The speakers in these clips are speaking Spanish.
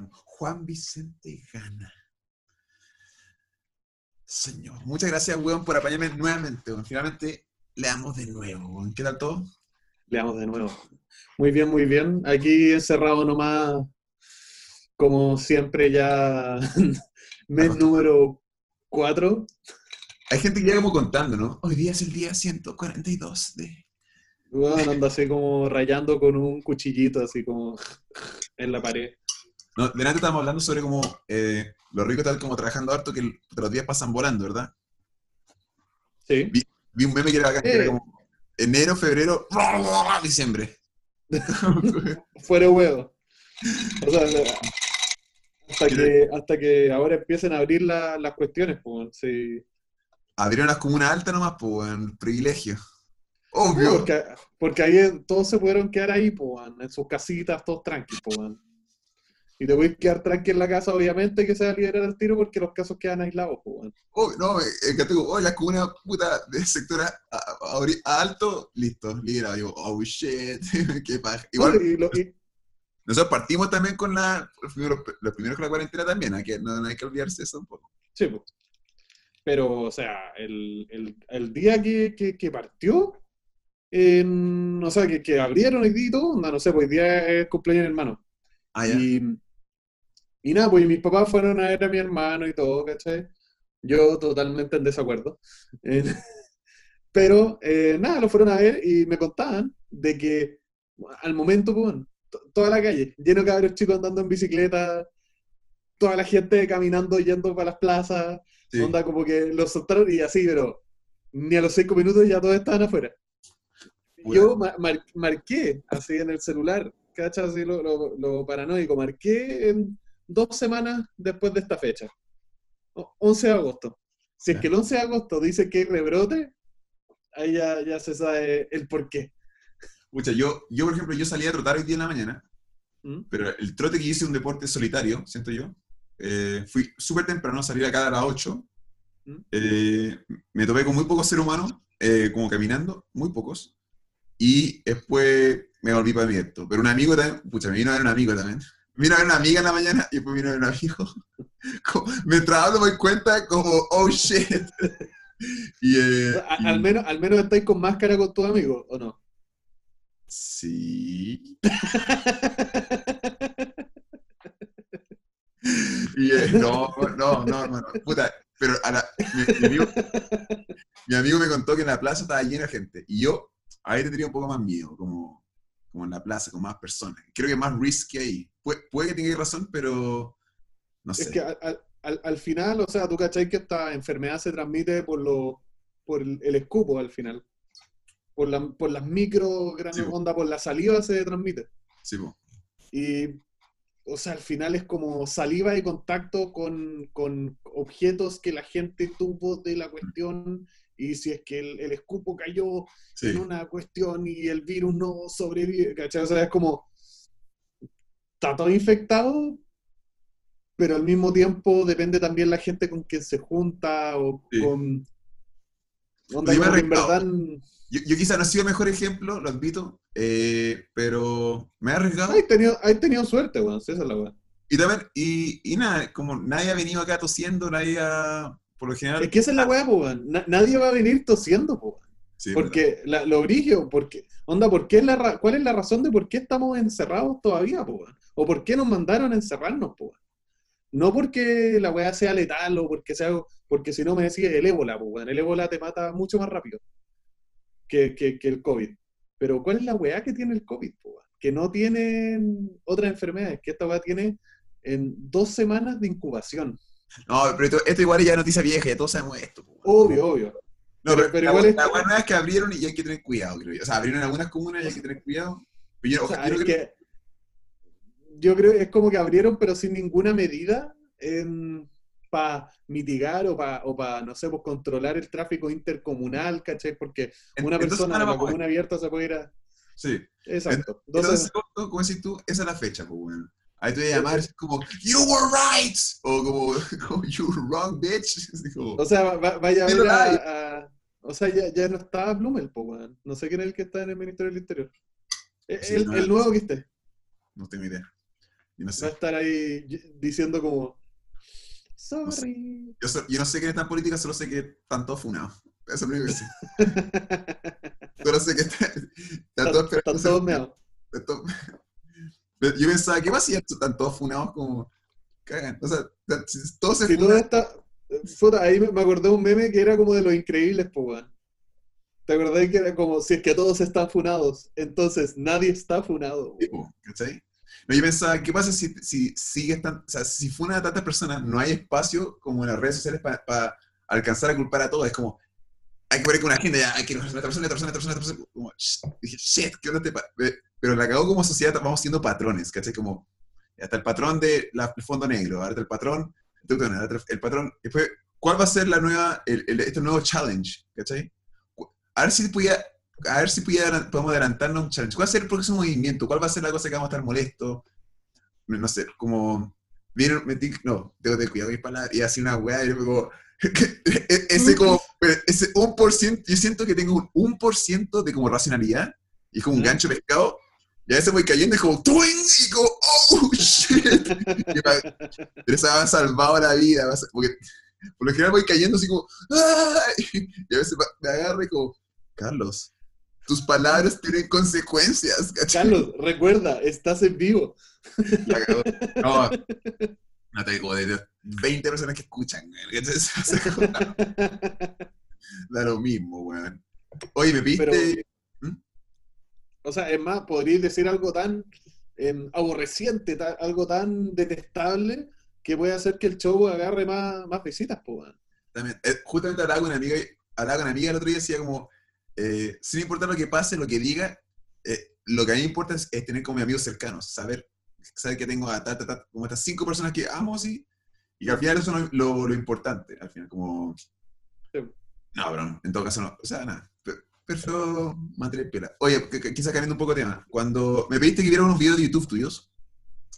Juan Vicente Gana. Señor, muchas gracias, weón, por apañarme nuevamente. weón. Finalmente le damos de nuevo. weón. ¿Qué tal todo? Le damos de nuevo. Muy bien, muy bien. Aquí encerrado nomás, como siempre, ya mes número 4. Hay gente que ya como contando, ¿no? Hoy día es el día 142 de... Bueno, anda así como rayando con un cuchillito, así como en la pared. No, delante estábamos hablando sobre como eh, los ricos están como trabajando harto que los días pasan volando, ¿verdad? Sí. Vi, vi un meme que era bacán, que era como enero, febrero, diciembre. Fuera huevo. O sea, hasta que, hasta que ahora empiecen a abrir la- las cuestiones, pues, sí. Abrieron las comunas altas nomás, pues, weón, privilegio. Obvio. Porque, porque ahí todos se pudieron quedar ahí, pues, en sus casitas, todos tranquilos, pues. Y te voy a quedar tranqui en la casa, obviamente, que se va a liberar el tiro porque los casos quedan aislados, pues. Oh, no, eh, eh, que tengo, oh, las comunas puta de sector a, alto, listo, liberado. Digo, oh shit, qué paja. Igual, Y lo- y- nosotros partimos también con la, los primeros, los primeros con la cuarentena también, que no, no hay que olvidarse eso un poco. sí, pues. Pero, o sea, el, el- el día que, que- que partió, en- o sea, que, que abrieron y todo, no, no sé, pues hoy día es cumpleaños de hermano. Ah, ya. Y, y nada, pues mis papás fueron a ver a mi hermano y todo, ¿cachai? Yo totalmente en desacuerdo. Eh, pero eh, nada, lo fueron a ver y me contaban de que al momento, pues, to- toda la calle, lleno de cabros chicos andando en bicicleta, toda la gente caminando, yendo para las plazas, Sí. onda como que los soltaron y así, pero ni a los cinco minutos ya todos estaban afuera. Yo ma- mar- marqué así en el celular, ¿cachai? Así lo, lo- lo paranoico, marqué en dos semanas después de esta fecha. O- 11 de agosto. Si es que el 11 de agosto dice que hay rebrote, ahí ya, ya se sabe el por qué. Pucha, yo, yo, por ejemplo, yo salí a trotar hoy día en la mañana, ¿Mm? pero el trote que hice un deporte solitario, siento yo. Eh, fui súper temprano, salí acá a las 8. ¿Mm? Eh, me topé con muy pocos seres humanos, eh, como caminando, muy pocos. Y después me volví para mi esto. Pero un amigo también, pucha, me vino a ver un amigo también. Vino a ver una amiga en la mañana y después vino a ver un amigo. Como- Mientras hablo me doy cuenta como, oh shit. Y, eh, y- al, menos, al menos estáis con máscara con tus amigos, ¿o no? Sí. Y, eh, no, no, no, no, puta, pero a la- mi, mi amigo, mi amigo me contó que en la plaza estaba llena de gente, y yo ahí tendría un poco más miedo, como, como en la plaza, con más personas. Creo que más risky ahí. Puede, puede que tengáis razón, pero no sé. Es que al, al- al- al final, o sea, tú cachai que esta enfermedad se transmite por lo, por el, el escupo al final. Por, la, por las micro grandes Sí, por la saliva se transmite. Sí, po. Y, o sea, al final es como saliva y contacto con, con objetos que la gente tuvo de la cuestión. Y si es que el, el escupo cayó Sí. en una cuestión y el virus no sobrevive, ¿cachai? O sea, es como, está todo infectado, pero al mismo tiempo depende también la gente con quien se junta o Sí. con... Onda, Yo en verdad... Yo, yo quizá no he sido el mejor ejemplo, lo admito, eh, pero me he arriesgado. Hay tenido, hay tenido suerte, weón, sí, esa es la weá. Y también, y, y nada, como nadie ha venido acá tosiendo, nadie ha, por lo general... Es que esa es la weá, po, weón. Na- nadie va a venir tosiendo, po, weón. Sí, Porque la, lo brigio, porque, onda, ¿por qué la ¿cuál es la razón de por qué estamos encerrados todavía, po? O por qué nos mandaron a encerrarnos, po? No porque la weá sea letal o porque sea, porque si no me decía el ébola, po. El ébola te mata mucho más rápido que, que, que el COVID. Pero ¿cuál es la weá que tiene el COVID, po? Que no tienen otras enfermedades, que esta weá tiene en dos semanas de incubación. No, pero esto, esto igual ya es noticia vieja, ya todos sabemos esto. po. Obvio, obvio. No, pero, la, igual es- la buena es que abrieron y hay que tener cuidado, creo yo. O sea, abrieron algunas comunas y hay que tener cuidado. Pero yo, O sea, yo es creo- que yo creo que es como que abrieron, pero sin ninguna medida para mitigar o para, o pa, no sé, pues controlar el tráfico intercomunal, ¿cachai? Porque una entonces persona en la comuna abierta se puede ir a... Sí. Exacto. Entonces, Entonces, como como decís tú, esa es la fecha, pues, bueno. Ahí te voy a llamar como, You were right! O como, como You were wrong, bitch. Como, o sea, va- vaya a ver a, a- O sea, ya, ya no está Blumel, po, weón. No sé quién es el que está en el Ministerio del Interior. Sí, el, no, el nuevo que esté. no tengo idea. Y no Va a estar ahí diciendo como, sorry. Yo, so- yo no sé quién está en política, solo sé que están todos funados. Eso es lo único que sé. Solo sé que está- están todos Están esperando ser todos meados. Pero Yo pensaba, ¿qué pasa si están todos funados como cagan? O sea, si todos se Si funan, está. Puta, ahí me acordé de un meme que era como de los increíbles, po, weón. ¿Te acordás que era como si es que todos están funados? Entonces nadie está funado. sí, po, ¿cachai? No, yo pensaba, ¿qué pasa si, si sigue tan, o sea, si funan a tantas personas, no hay espacio como en las redes sociales para alcanzar a culpar a todos? Es como, hay que poner con una agenda, ya, hay que enojarse a esta persona, esta persona, esta persona, esta persona. Como, dije, shit, ¿qué onda te pa-?" Pero la cagó como sociedad, vamos siendo patrones, ¿cachai? Como, hasta el patrón del fondo negro, ahora el patrón, el patrón, después, ¿cuál va a ser la nueva, el, el- este nuevo challenge, ¿cachai? A ver si podía, a ver si podía- podemos adelantarnos un challenge. ¿Cuál va a ser el próximo movimiento? ¿Cuál va a ser la cosa que vamos a estar molestos? No, sé, como, vieron, no, tengo que cuidar mis palabras, y así una weá, y yo como, e- ese como, ese un por ciento, yo siento que tengo un un por ciento de como racionalidad, y como un gancho pescado, y a veces voy cayendo y como, ¡twing! Y como, ¡oh, shit! Y se me ha salvado la vida, porque por lo general voy cayendo así como, ¡ay! Y a veces me agarra y como, Carlos, tus palabras tienen consecuencias, ¿cachai? Carlos, recuerda, estás en vivo. No, no te digo, de 20 personas que escuchan, güey, ¿cachai? Da lo mismo, weón. Oye, me piste. O sea, es más, podríais decir algo tan em, aborreciente, ta- algo tan detestable que puede hacer que el show agarre más, más visitas, weón. También, eh, justamente hablaba con una amiga, hablaba con una amiga el otro día y decía como, eh, sin importar lo que pase, lo que diga, eh, lo que a mí me importa es, es tener como mis amigos cercanos, saber, saber que tengo a ta, ta, ta, como estas cinco personas que amo, sí, y que al final eso es lo, lo importante, al final, como... Sí. No, pero en todo caso no, o sea, nada, pe- prefiero mantener pila. Oye, quizás cambiando un poco de tema, cuando me pediste que viera unos videos de YouTube tuyos,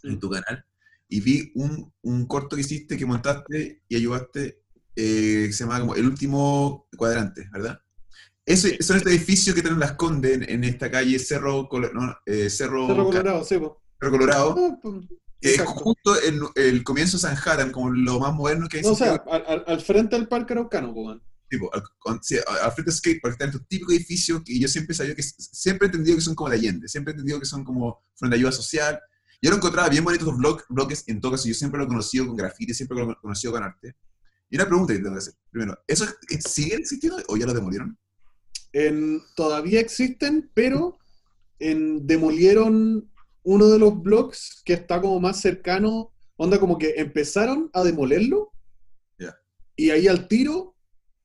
en tu canal, y vi un, un corto que hiciste, que montaste y ayudaste, eh, que se llama como El Último Cuadrante, ¿verdad? Ese, son este edificio que tienen las Condes en, en esta calle Cerro, Colo- no, eh, Cerro, Colorado, sí. Cerro Colorado, que es justo el, el comienzo de Sanhattan, como lo más moderno que hay. No, o sea, al, frente del Parque Araucano, weón. Tipo, al, al- frente de Skatepark está estos típico edificio que yo siempre sabía que siempre he entendido que son como de Allende, siempre he entendido que son como fueron de ayuda social. Yo lo encontraba bien bonitos los blog, bloques, en todo caso yo siempre lo he conocido con graffiti, siempre lo he conocido con arte. Y una pregunta que tengo que hacer. Primero, ¿eso es- sigue existiendo o ya lo demolieron? En- todavía existen, pero en, demolieron uno de los blogs que está como más cercano, onda como que empezaron a demolerlo y ahí al tiro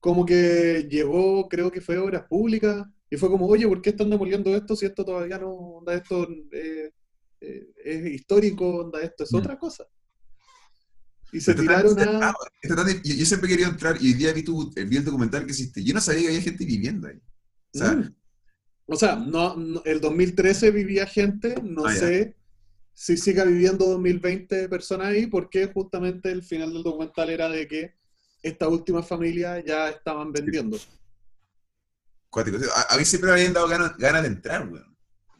como que llegó, creo que fue Obras Públicas y fue como, oye, ¿por qué están demoliendo esto si esto todavía no, onda esto eh, eh, es histórico, onda esto es Mm. otra cosa? Y se tiraron a... tan- yo, yo siempre querido entrar y hoy día vi, tu, vi el documental que hiciste. Yo no sabía que había gente viviendo ahí. O sea, Mm. O sea, no, no- el 2013 vivía gente, no Ah, sé si siga viviendo 2020 personas ahí, porque justamente el final del documental era de que estas últimas familias ya estaban vendiendo. A, a mí siempre me habían dado ganas, ganas de entrar, weón.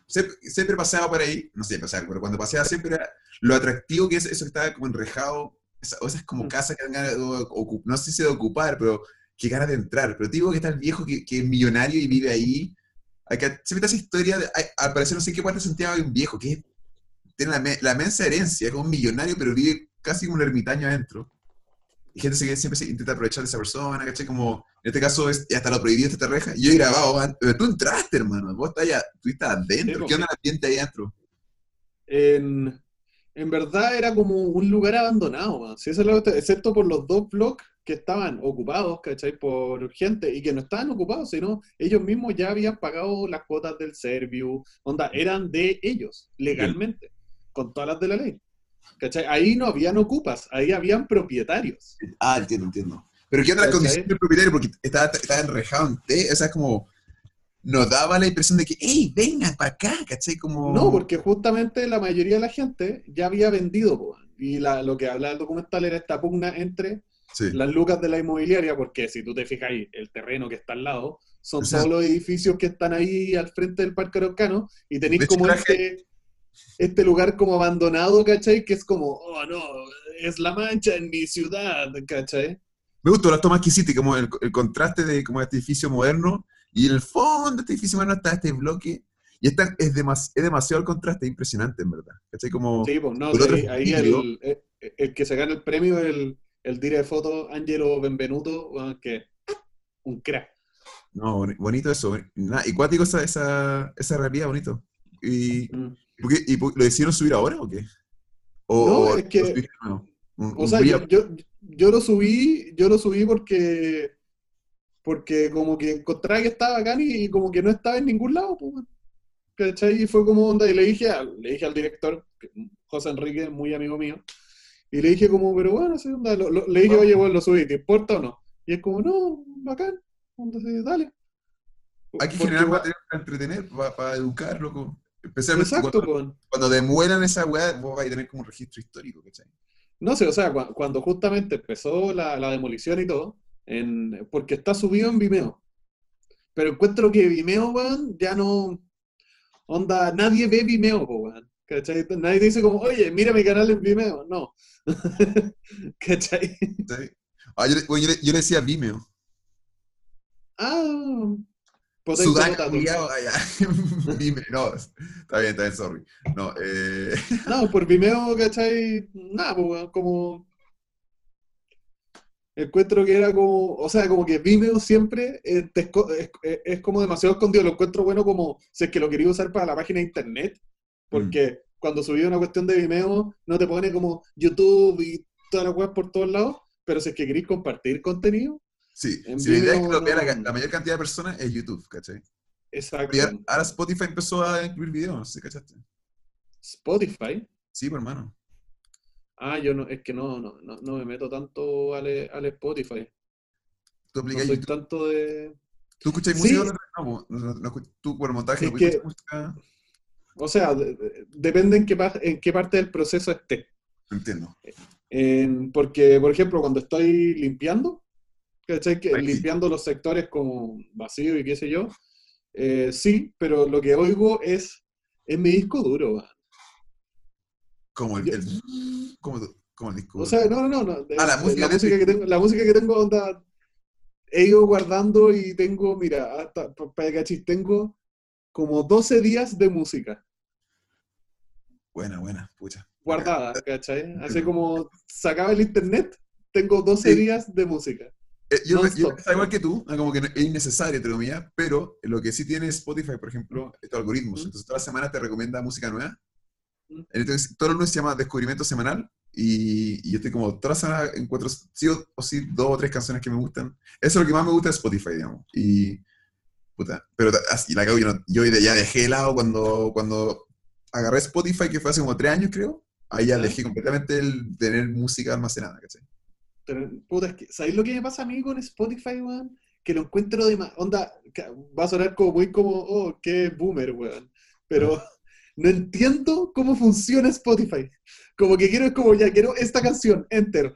Siempre, siempre paseaba por ahí, no sé, paseaba, pero cuando paseaba siempre era lo atractivo que es eso que estaba como enrejado, esa- o esas como Mm. casas que dan ganas de no sé si de ocupar, pero que ganas de entrar. Pero digo que está el viejo que, que es millonario y vive ahí. Acá, siempre está esa historia, de, al parecer no sé en qué parte de Santiago hay un viejo que tiene la, la mensa herencia, es como un millonario, pero vive casi como un ermitaño adentro. Y gente se, siempre se intenta aprovechar de esa persona, ¿cachai? Como, en este caso, es, hasta lo prohibido esta reja. Y yo he grabado, pero tú entraste, hermano. Vos estás allá, tú estás adentro. Sí, ¿Qué onda el ambiente ahí adentro? En, en verdad era como un lugar abandonado, man. Sí, eso es lo excepto por los dos blogs que estaban ocupados, ¿cachai? Por gente, y que no estaban ocupados, sino ellos mismos ya habían pagado las cuotas del Serviu, onda, eran de ellos, legalmente, con todas las de la ley. ¿Cachai? Ahí no habían ocupas, ahí habían propietarios. Ah, entiendo, entiendo. Pero ¿qué ¿Cachai? condición del propietario? Porque estaba, estaba enrejado en té, o sea, es como, nos daba la impresión de que, hey, vengan para acá, ¿cachai? Como... No, porque justamente la mayoría de la gente ya había vendido, po, y la- lo que habla el documental era esta pugna entre Sí. las lucas de la inmobiliaria, porque si tú te fijas ahí, el terreno que está al lado, son todos los edificios que están ahí al frente del Parque Araucano, y tenéis como este... este lugar como abandonado, ¿cachai? Que es como, oh no, es la mancha en mi ciudad, ¿cachai? Me gustó las tomas que hiciste, como el, el contraste de como este edificio moderno y en el fondo de este edificio moderno está este bloque. Y esta, es, demas, es demasiado el contraste, es impresionante en verdad. ¿Cachai? Como, Sí, pues no, el otro ahí, es ahí vidrio. el, el- el que se gana el premio el, el dire de foto Angelo Benvenuto, que un crack. No, boni- bonito eso. Y cuático esa, esa, esa realidad, bonito. Y, Mm. ¿Por qué- y por- ¿Lo decidieron subir ahora o qué? O, No, o es que-? Un- O sea, yo, yo, yo lo subí, yo lo subí porque porque como que encontraba que estaba bacán y, y como que no estaba en ningún lado, pues. ¿cachai? Y fue como onda, y le dije, le dije al director, José Enrique, muy amigo mío, y le dije como, pero bueno, sí, onda, lo- lo- le dije, oye, bueno, lo subí, ¿te importa o no? Y es como, no, bacán, sí, dale. Hay que generar para entretener, para, educar, loco. Especialmente Exacto, cuando, cuando demuelan esa weá, vos vais a tener como un registro histórico, ¿cachai? No sé, o sea, cua- cuando justamente empezó la, la demolición y todo, en, porque está subido en Vimeo. Pero encuentro que Vimeo, weón, ya no. Onda, nadie ve Vimeo, weón. ¿Cachai? Nadie dice como, oye, mira mi canal en Vimeo. No. ¿Cachai? ¿Cachai? Ah, yo, yo le decía Vimeo. Ah. Sudaca. Vimeo, no, está bien, está bien, sorry. No, eh, No, por Vimeo, ¿cachai? Nada, pues, como. Encuentro que era como. O sea, como que Vimeo siempre eh, es, es- es como demasiado escondido. Lo encuentro bueno como si es que lo quería usar para la página de internet. Porque cuando subí una cuestión de Vimeo, no te pone como YouTube y toda la web por todos lados. Pero si es que queréis compartir contenido, sí, En si la idea es que lo vea la, no- la mayor cantidad de personas es YouTube, ¿cachai? exacto. Y ahora- Spotify empezó a incluir videos, no sé cachaste. Spotify. Sí, pues, hermano. Ah, yo no, es que no, no, no, no me meto tanto al, al Spotify. Tú No aplicas soy YouTube. tanto de. ¿Tú escuchas Sí. música? No, no, no, no, no, tú por montaje Es no que- música. O sea, de- de- depende en qué, en qué parte del proceso esté. Entiendo. En- porque, por ejemplo, cuando estoy limpiando, ¿cachai? Que limpiando los sectores como vacío y qué sé yo, eh, sí, pero lo que oigo es, es mi disco duro. Como el, Yo- el- como, como el disco. O sea, no, no, no. no, Ah, la música de que tengo, la música que tengo, onda, he ido guardando y tengo, mira, hasta, pa- para que cachis, tengo como 12 días de música. Buena, buena, pucha. guardada, ¿cachai? Entiendo. como sacaba el internet, tengo 12 Sí. días de música. Eh, yo, yo pensaba igual que tú, ah, como que es innecesario, entre comillas, pero lo que sí tiene Spotify, por ejemplo, estos algoritmos. Mm. Entonces, todas las semanas te recomienda música nueva. Mm. Entonces, todo el lunes se llama Descubrimiento Semanal. Y, y yo estoy como, todas las semanas encuentro sí o, o sí dos o tres canciones que me gustan. Eso es lo que más me gusta de Spotify, digamos. Y, puta, pero así la cago, yo, no- yo ya dejé de lado cuando, cuando agarré Spotify, que fue hace como tres años, creo. Ahí ya dejé completamente el tener música almacenada, ¿cachai? Pero, puta, es que, ¿sabéis lo que me pasa a mí con Spotify, weón? Que lo encuentro de más. Onda, va a sonar como muy como, oh, qué boomer, weón. Pero no entiendo cómo funciona Spotify. Como que quiero, es como, ya quiero esta canción, enter.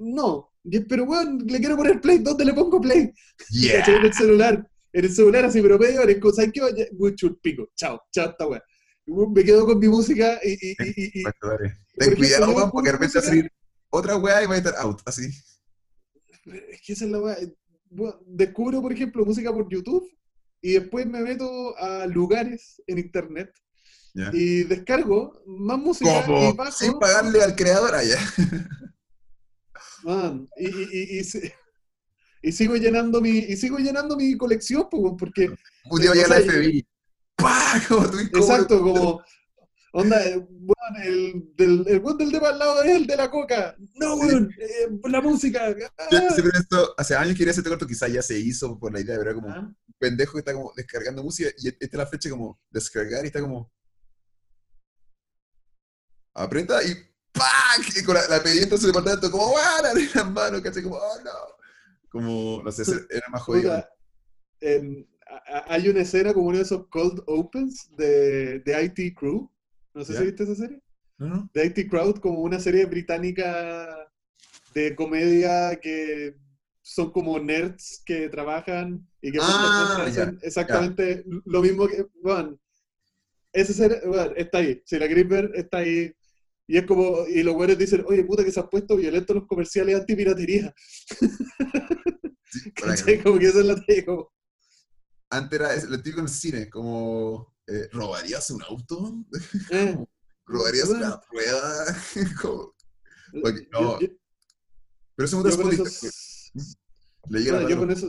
No, pero weón, le quiero poner play, ¿dónde le pongo play? En el celular. En el celular así, pero medio hora. ¿Sabes qué? Mucho pico. Chao, chao, esta weón, Me quedo con mi música y. Ten cuidado, weón, porque de pongo repente va a salir otra weá y va a estar out, así. Es que esa es la weá. Bueno, Descubro, por ejemplo, música por YouTube y después me meto a lugares en internet ¿ya? y descargo más música y bajo. sin pagarle al creador allá. Man, y, y, y, y si- y sigo llenando mi y sigo llenando mi colección pues, porque Un día la FBI. ¡Pah! Como tú como- exacto como onda eh, weón, el del el weón del de al lado es el de la coca no weón eh, la música ah. sí, pero esto, hace años quería hacer este corto, quizás ya se hizo por la idea, pero era como Ah, un pendejo que está como descargando música y esta es la fecha como descargar y está como aprieta y ¡pac! Y con la, la pedí entonces el departamento como ¡guau! abrí las manos, ¿cachai? Como ¡oh no! Como, no sé, era más jodido. Puta, en- a- a- hay una escena como uno de esos cold opens de, de IT Crew. No sé Ya. si viste esa serie. No, no. De IT Crowd, como una serie británica de comedia que son como nerds que trabajan y que Ah, hacen ya, exactamente lo mismo que. Bueno, ese ser, weón, está ahí. Si la queréis ver, está ahí. Y es como, y los güeyes dicen, oye, puta, que se han puesto violentos los comerciales antipiratería. Sí. Como que esa es la como, Antes era lo típico en el cine, como, eh, ¿robarías un auto? eh, ¿Robarías Bueno. una rueda? Como- Ok, yo- no, yo- Pero ese yo es con eso, Spotify. Le llega bueno, yo con eso,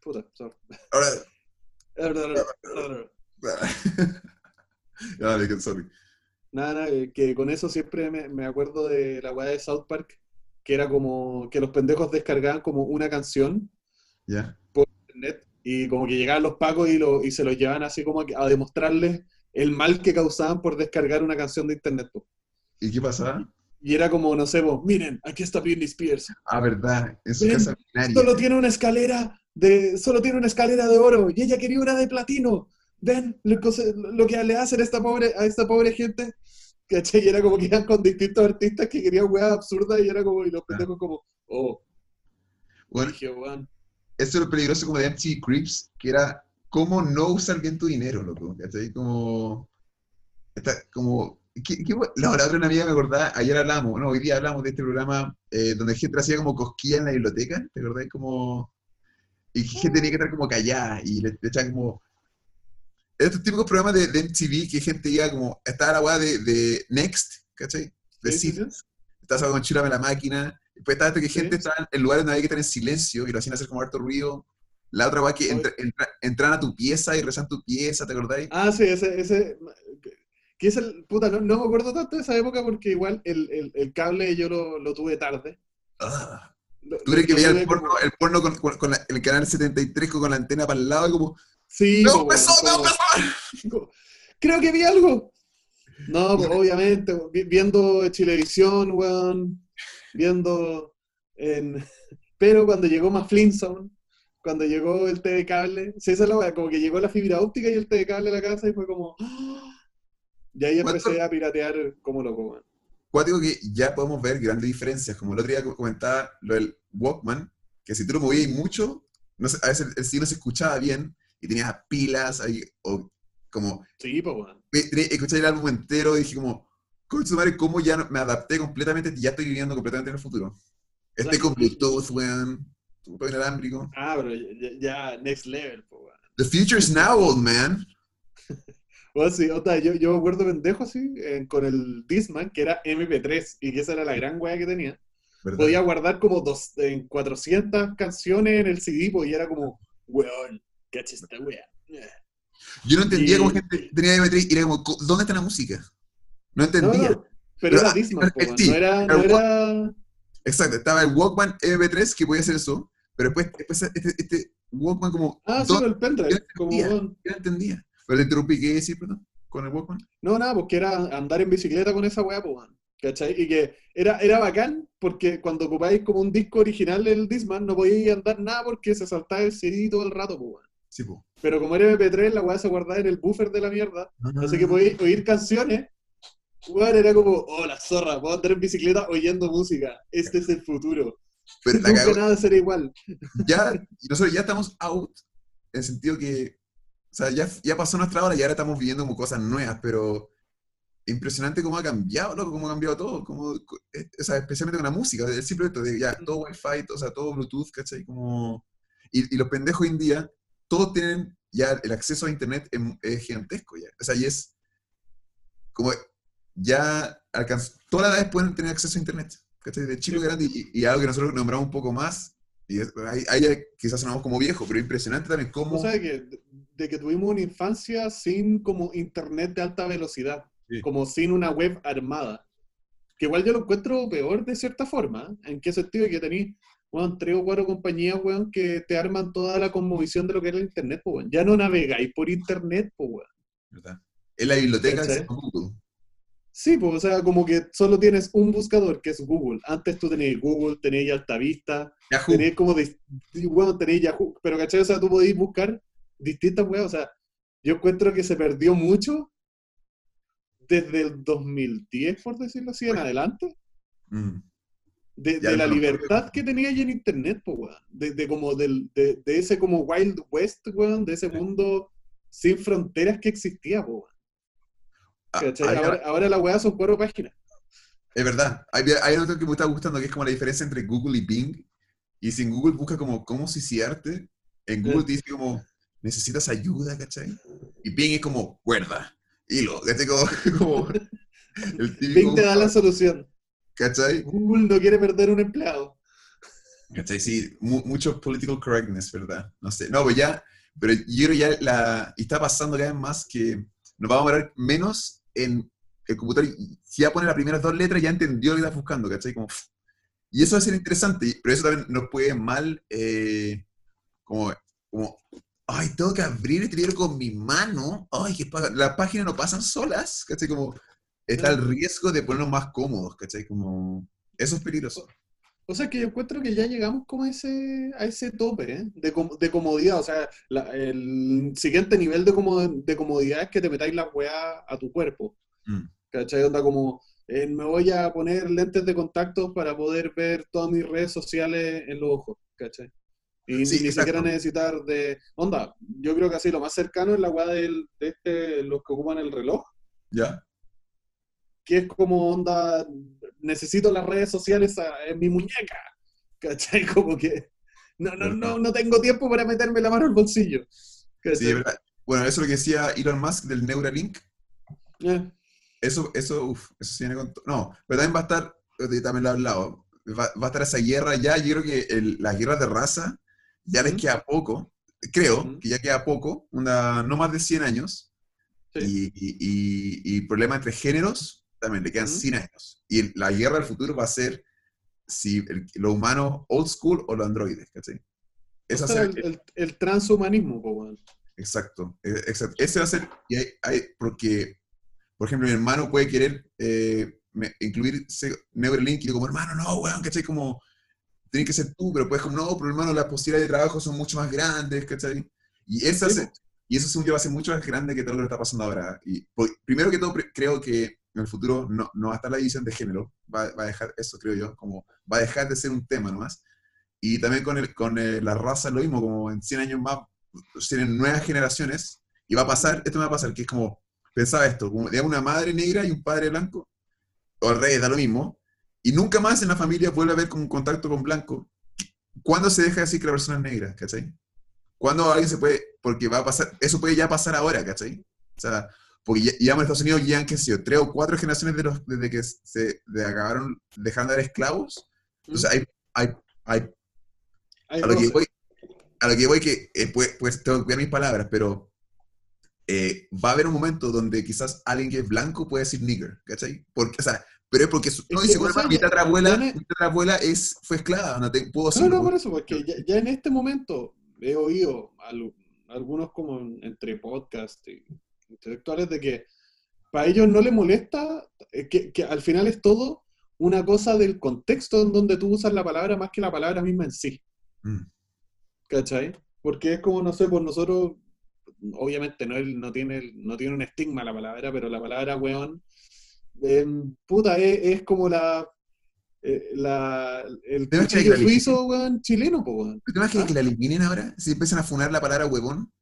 puta, sorry. Ahora, ya, dale, que- sorry. Nada, nada, eh, que con eso siempre me, me acuerdo de la weá de South Park, que era como que los pendejos descargaban como una canción ¿Ya? en internet y como que llegaban los pacos y, lo, y se los llevaban así como a demostrarles el mal que causaban por descargar una canción de internet. po. ¿Y qué pasaba? Y era como, no sé, vos, miren, aquí está Britney Spears. Ah, verdad, en su casa. Solo tiene una escalera de, solo tiene una escalera de oro y ella quería una de platino. Ven lo, que- lo que le hacen a esta pobre, a esta pobre gente. ¿Cachai? Y era como que iban con distintos artistas que querían weas absurdas y era como, y los pendejos como, oh, Bueno, dije, weón. Eso es lo peligroso como de MTV Creeps, que era cómo no usar bien tu dinero, loco. ¿Cachai? Como. Está, como. ¿qué, qué, la, la otra una amiga me acordaba, ayer hablamos, no, hoy día hablamos de este programa eh, donde gente hacía como cosquillas en la biblioteca, ¿te acordás? Como. Y gente tenía que estar como callada y le, le echaban como. Estos típicos programas de, de MTV que gente iba como. Estaba la weá de, de Next, ¿cachai? De. Seasons. Estaba con Chírame la máquina. Después estaba esto que Sí. gente estaba en lugares donde había que estar en silencio y lo hacían hacer como harto ruido. La otra weá que entra, entra- entran a tu pieza y rezan tu pieza, ¿te acordáis? Ah, sí, ese, ese, que es el, puta, no, no me acuerdo tanto de esa época porque igual el, el, el cable yo lo, lo tuve tarde. Ah. Lo- ¿Tú crees que veía el porno, como- el porno con, con- con la- el canal 73 con la antena para el lado y como Sí, ¡Me po, empezó, weón, me como- empezó! Creo que vi algo. No, pues, obviamente, vi- viendo Chilevisión, weón, viendo en... Pero cuando llegó más Flintstone, cuando llegó el TV cable, sí, esa es la como que llegó la fibra óptica y el TV cable a la casa y fue como... Y ahí ¿Cuánto- empecé a piratear como loco, weón. Cuático que ya podemos ver grandes diferencias, como el otro día comentaba lo del Walkman, que si tú lo movías mucho, no sé, a veces el sonido no se escuchaba bien y tenías pilas ahí, o como Sí, pues, tenía- escuché el álbum entero y dije como, su madre, cómo ya me adapté completamente y ya estoy viviendo completamente en el futuro. Estoy con Bluetooth, weón, todo inalámbrico. Ah, pero ya, ya next level, pues, weón. The future is now, old man. Bueno, sí, otra, yo, yo me acuerdo pendejo así, eh, con el Disman, que era MP3, y que esa era la gran weá que tenía. ¿verdad? podía guardar como dos, en 400 canciones en el CD, pues, y era como, weón, cacha esta wea. Yo no entendía y- cómo gente tenía MP3 y era como, co- ¿dónde está la música? No No, entendía. no, pero Pero, era ah, Disman, weón, sí, no era, no era Exacto, estaba el Walkman MP3 que podía hacer eso, pero después, después este, este Walkman como, ah, sí, ¿dónde? el pendrive, yo como, entendía. weón. Yo no entendía. Pero te interrumpí, ¿qué decir, perdón? Con el Walkman. No, nada, porque era andar en bicicleta con esa weá, pues. ¿Cachai? Y que era, era bacán porque cuando ocupáis como un disco original del Disman no podíais andar nada porque se saltaba el CD todo el rato, pues. Sí, po. Pero como era MP3, la weá se guardaba en el buffer de la mierda. Así Ah. que podéis oír canciones. Weón, era como, oh, la zorra, puedo andar en bicicleta oyendo música. Este es el futuro. Pero la Nunca nada será igual. ya, nosotros ya estamos out, en el sentido que, o sea, ya, ya pasó nuestra hora y ahora estamos viviendo como cosas nuevas, pero impresionante cómo ha cambiado, loco, cómo ha cambiado todo, como, eh, o sea, especialmente con la música, el simple hecho de ya, todo Wi-Fi, o sea, todo Bluetooth, ¿cachai? Como, y, y los pendejos hoy en día, todos tienen ya el acceso a Internet es, es gigantesco ya, o sea, y es como, ya alcanzó, todas las edades pueden tener acceso a Internet, ¿cachai? De chico grande, y, y algo que nosotros nombramos un poco más, y es- ahí, quizás sonamos como viejos, pero impresionante también cómo... O sea, que, de que tuvimos una infancia sin como internet de alta velocidad, Sí. como sin una web armada. Que igual yo lo encuentro peor de cierta forma. ¿En qué sentido? Que tenéis, weón, tres o cuatro compañías, weón, que te arman toda la conmovisión de lo que es el internet, pues, weón. Ya no navegáis por internet, pues, weón. ¿verdad? En la biblioteca es Google. Sí, pues, o sea, como que solo tienes un buscador que es Google. Antes tú tenías Google, tenías Altavista, Yahoo. tenéis como, dis- bueno, tenéis Yahoo, pero ¿cachai? O sea, tú podéis buscar distintas weas, o sea, yo encuentro que se perdió mucho desde el 2010, por decirlo así, en adelante, Mm. de, de la no, libertad que tenía ahí en internet, pues, weón. De, de como del, de, de ese como Wild West, weón, de ese mundo sin fronteras que existía, pues, Ah, ahora, ahora la weá son cuatro páginas. Es verdad. Hay, hay otro que me está gustando, que es como la diferencia entre Google y Bing. Y si en Google busca como cómo suicidarte, en Google Sí. te dice como, necesitas ayuda, ¿cachai? Y Bing es como, cuerda, hilo, ¿cachai? Como, como el típico, Bing te da la solución. ¿cachai? Google no quiere perder un empleado. ¿Cachai? Sí, mu- mucho political correctness, ¿verdad? No sé. No, pues ya, pero yo creo ya la, y está pasando cada vez más que nos vamos a morar menos en el computador. Si ya pone las primeras dos letras, ya entendió lo que estás buscando, ¿cachai? Como, y eso va a ser interesante, pero eso también nos puede mal, eh, como, como, ay, tengo que abrir este libro con mi mano, ay, que. Las páginas no pasan solas, ¿cachai? Como, está el riesgo de ponernos más cómodos, ¿cachai? Como, eso es peligroso. O sea que yo encuentro que ya llegamos como a ese, a ese tope ¿eh? de, com- de comodidad. O sea, la- el siguiente nivel de, como- de comodidad es que te metáis la weá a tu cuerpo. Mm. ¿Cachai? Onda como, eh, me voy a poner lentes de contacto para poder ver todas mis redes sociales en los ojos. ¿Cachai? Y Sí, ni exacto. siquiera necesitar de... Onda, yo creo que así lo más cercano es la weá del, de este, los que ocupan el reloj. ¿Ya? que es como onda, necesito las redes sociales a- en mi muñeca, ¿cachai? Como que no, no, no, no tengo tiempo para meterme la mano al bolsillo. ¿cachai? Sí, verdad. Bueno, eso es lo que decía Elon Musk del Neuralink. Eh, Eso, eso, uff, eso sí viene con... No, pero también va a estar, eh, también lo he hablado, va, va a estar esa guerra ya, yo creo que el- las guerras de raza ya les Ujú. queda poco, creo Ujú. que ya queda poco, una, no más de 100 años, sí. y, y, y, y problema entre géneros también le quedan Ujú. 100 años. Y la guerra del futuro va a ser si el- lo humano old school o los androides, ¿cachai? Esa O sea, será- el, el- el transhumanismo. Exacto, eh, exacto. Ese va a ser, y hay, hay- porque, por ejemplo, mi hermano puede querer eh, incluir Neuralink y yo como, hermano, no, weón, ¿cachai? Como, tienes que ser tú, pero puedes como, no, pero hermano, las posibilidades de trabajo son mucho más grandes, ¿cachai? Y, esa Sí, se- y eso según yo va a ser mucho más grande que todo lo que está pasando ahora. Y, primero que todo, creo que en el futuro no, no va a estar la división de género, va, a dejar eso, creo yo, como va a dejar de ser un tema nomás. Y también con eh, la raza lo mismo, como en 100 años más tienen nuevas generaciones y va a pasar, esto me va a pasar, que es como, pensaba esto, como digamos una madre negra y un padre blanco, o al revés, da lo mismo, y nunca más en la familia vuelve a haber como un contacto con blanco. ¿Cuándo se deja de decir que la persona es negra, cachai? ¿Cuándo alguien se puede, porque va a pasar, eso puede ya pasar ahora, cachai? O sea, porque ya, en Estados Unidos ya, qué sé yo, tres o cuatro generaciones de los, desde que se de acabaron dejando de ser esclavos, entonces hay, hay, hay Hay a lo que voy, a lo que voy que, eh, pues, pues tengo que cuidar mis palabras, pero eh, va a haber un momento donde quizás alguien que es blanco puede decir nigger, ¿cachai? Porque, o sea, pero es porque no dice, bueno, mi tatarabuela, mi tatarabuela es, fue esclava, no te, puedo No, decirlo. no, por eso, porque ya, ya en este momento he oído al- algunos como en- entre podcast y intelectuales de que para ellos no les molesta, eh, que, que al final es todo una cosa del contexto en donde tú usas la palabra más que la palabra misma en sí. Mm, ¿Cachai? Porque es como, no sé, por nosotros, obviamente no, no, tiene, no tiene un estigma la palabra, pero la palabra weón, em, puta, es, es como la, eh, la el ¿Te imaginas que cuchillo la suizo, weón, chileno, po, weón. ¿Pero ¿Te imaginas ¿Ah? que la eliminen ahora? Si empiezan a funar la palabra huevón.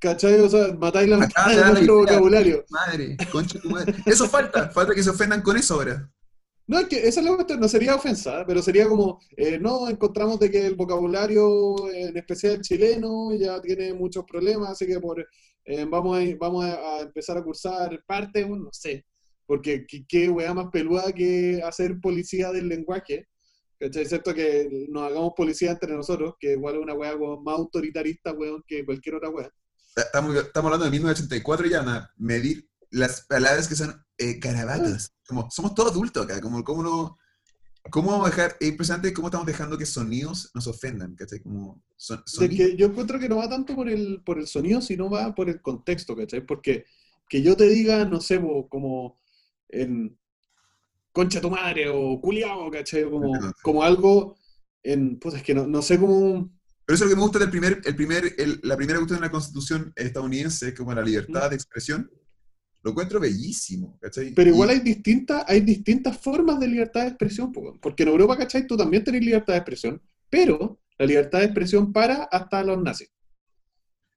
¿Cachai? O sea, matáis la Acá mitad de nuestro vocabulario. Madre, concha tu madre. Eso falta, falta que se ofendan con eso ahora. No, es que esa es la cuestión, no sería ofensa, pero sería como, eh, no, encontramos de que el vocabulario, en especial chileno, ya tiene muchos problemas, así que por, eh, vamos, a, vamos a, empezar a cursar parte, no sé, porque qué, qué weá más peluda que hacer policía del lenguaje, ¿cachai? Excepto que nos hagamos policía entre nosotros, que igual es una weá más autoritarista, weón, que cualquier otra weá. Estamos, estamos hablando de 1984 y ya, na, medir las palabras que son eh, garabatos. Como, somos todos adultos acá, como, ¿cómo no? ¿Cómo vamos a dejar? Es impresionante cómo estamos dejando que sonidos nos ofendan, ¿cachai? Como son, De que yo encuentro que no va tanto por el, por el sonido, sino va por el contexto, ¿cachai? Porque que yo te diga, no sé, como en concha tu madre o culiao, ¿cachai? Como, como algo en, pues es que no, no sé cómo, Pero eso es lo que me gusta del primer, el primer, el- la primera cuestión de la constitución estadounidense, como la libertad de expresión. Lo encuentro bellísimo, ¿cachai? pero igual Y- hay distintas, hay distintas formas de libertad de expresión, po, porque en Europa, ¿cachai? Tú también tenés libertad de expresión, pero la libertad de expresión para hasta los nazis.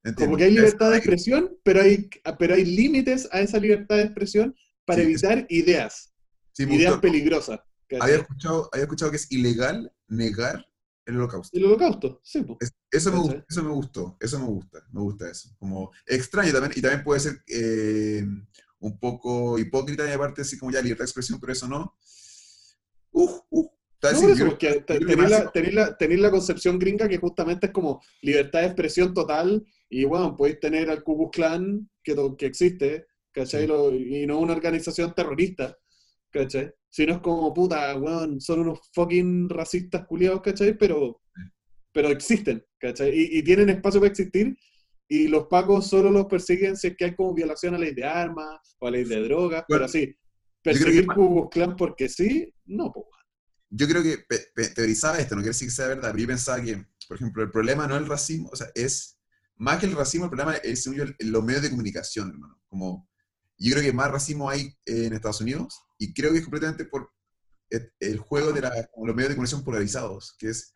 Entiendo. Como que hay libertad de expresión, pero hay, pero hay límites a esa libertad de expresión para Sí, evitar ideas, sí, ideas gustó. peligrosas. ¿cachai? Había escuchado, había escuchado que es ilegal negar el holocausto. El holocausto, sí. Es- eso, me, ¿Cachai? gu- eso me gustó, eso me gusta, me gusta eso. Como extraño también, y también puede ser eh, un poco hipócrita de mi parte, así como ya libertad de expresión, pero eso no. Uf, uf. No, por eso, porque tenéis la, la- la concepción gringa que justamente es como libertad de expresión total y bueno, podéis tener al Ku Klux Klan que, que existe, ¿cachai? Sí. Y no una organización terrorista, ¿cachai? Sino es como, puta, weón, son unos fucking racistas culiados, ¿cachai? Pero, pero existen, ¿cachai? Y, y tienen espacio para existir y los pacos solo los persiguen si es que hay como violación a ley de armas o a ley de drogas, pero Bueno, así, creo perseguir Ku Klan porque sí, no, pues. yo creo que teorizaba esto, no quiere decir que sea verdad, pero yo pensaba que, por ejemplo, el problema no es el racismo, o sea, es más que el racismo, el problema es, yo, los medios de comunicación, hermano. Como, yo creo que más racismo hay en Estados Unidos y creo que es completamente por el, juego de la- los medios de comunicación polarizados, que es...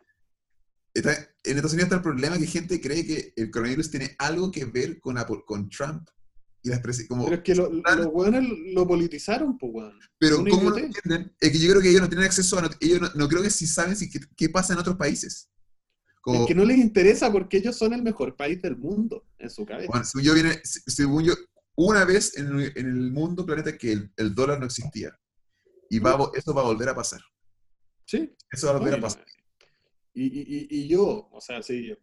está- en Estados Unidos está el problema que gente cree que el coronavirus tiene algo que ver con, con Trump y las como Pero es que lo- los weones lo politizaron, pues. Pero Una ¿cómo lo entienden? Es que yo creo que ellos no tienen acceso a... not- Ellos no, no creo que si saben si, qué, qué pasa en otros países. Como, Es que no les interesa porque ellos son el mejor país del mundo, en su cabeza. bueno, según yo, viene, se- según yo, una vez en, el- en el mundo, planeta, que el, el dólar no existía. Y va, a eso va a volver a pasar. sí. Eso va a volver a Oye, pasar. Y, y, y- yo, o sea, sí,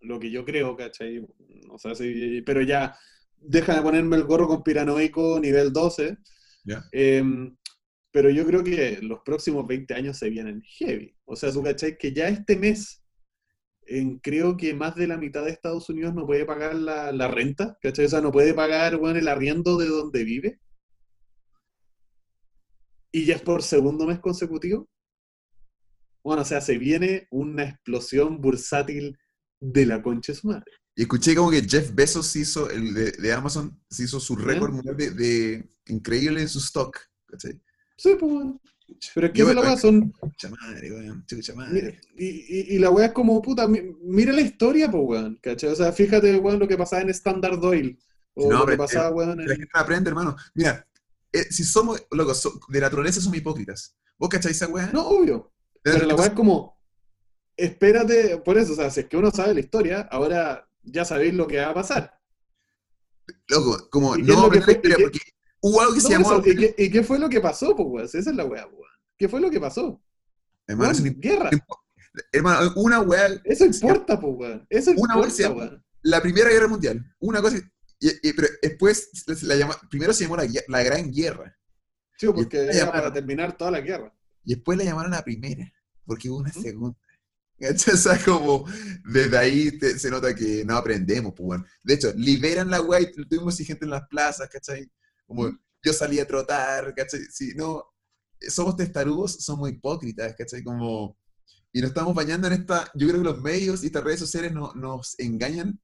lo que yo creo, ¿cachai? O sea, sí, pero ya, deja de ponerme el gorro conspiranoico nivel 12. ¿ya? em, pero yo creo que los próximos 20 años se vienen heavy. O sea, tú, ¿cachai? Que ya este mes, en- creo que más de la mitad de Estados Unidos no puede pagar la, la renta, ¿cachai? O sea, no puede pagar, bueno, el arriendo de donde vive. Y ya es por segundo mes consecutivo. Bueno, o sea, se viene una explosión bursátil de la concha de su madre. Y escuché como que Jeff Bezos hizo, el de, de Amazon, se hizo su récord mundial de, de increíble en su stock. ¿cachai? Sí, pues, bueno. Pero es que esa es la weá, son, Chucha madre, weón, chucha madre. Y, y, y la weá es como, puta, mi- mira la historia, pues, weón, ¿cachai? O sea, fíjate, weón, lo que pasaba en Standard Oil. O No, lo que pasaba, weón, La en... gente aprende, hermano. Mira, eh, si somos, loco, so- de naturaleza somos hipócritas. ¿Vos cacháis esa weá? No, obvio. Pero la weá es como, espérate, por eso, o sea, si es que uno sabe la historia, ahora ya sabéis lo que va a pasar. Loco, como ¿Y qué es no aprender la historia, porque hubo algo que se llamó. eso, ¿y, qué, y qué fue lo que pasó, pues, weón? Esa es la weá, weón. ¿Qué fue lo que pasó? Hermano, Weón, guerra. Hermano, una weá, Eso importa, pues, weón. Eso Una weá importa, llama- weón. la Primera Guerra Mundial, una cosa, y- y- pero después la llama, primero se llamó la, la Gran Guerra, Sí, porque era llamaron. para terminar toda la guerra. y después la llamaron la Primera, porque hubo una Ujú. segunda. O sea, como desde ahí te- se nota que no aprendemos, pues bueno. De hecho, liberan la weá y tuvimos gente en las plazas, ¿cachai? Como yo salí a trotar, ¿cachai? Si no, somos testarudos, somos hipócritas, ¿cachai? Como, y nos estamos bañando en esta, yo creo que los medios y estas redes sociales no- nos engañan,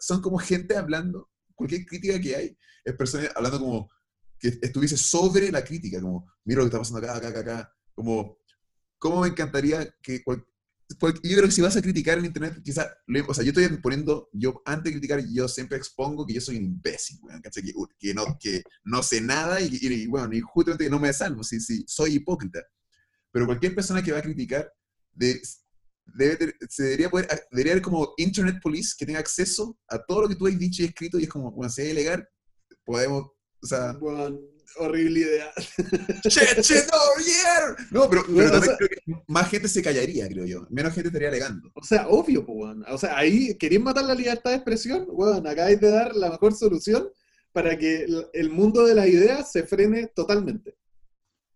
son como gente hablando, cualquier crítica que hay, es personas hablando como que estuviese sobre la crítica, como, mira lo que está pasando acá, acá, acá, acá, como, ¿cómo me encantaría que cual- cual- yo creo que si vas a criticar en internet, quizás, o sea, yo estoy poniendo, yo antes de criticar, yo siempre expongo que yo soy un imbécil, weón. Que, que no, que no sé nada y, y, y, bueno, y justamente no me salvo, sí, sí, soy hipócrita. Pero cualquier persona que va a criticar, de- debe, se debería poder, debería haber como Internet Police que tenga acceso a todo lo que tú has dicho y escrito y es como, bueno, si es ilegal, podemos, o sea, Weón, horrible idea. che, che, no, yeah. No, pero, pero Bueno, o también sea- creo que más gente se callaría, creo yo. Menos gente estaría alegando. O sea, obvio, pues, weón. O sea, ahí queréis matar la libertad de expresión, weón, acabáis de dar la mejor solución para que el- el mundo de las ideas se frene totalmente.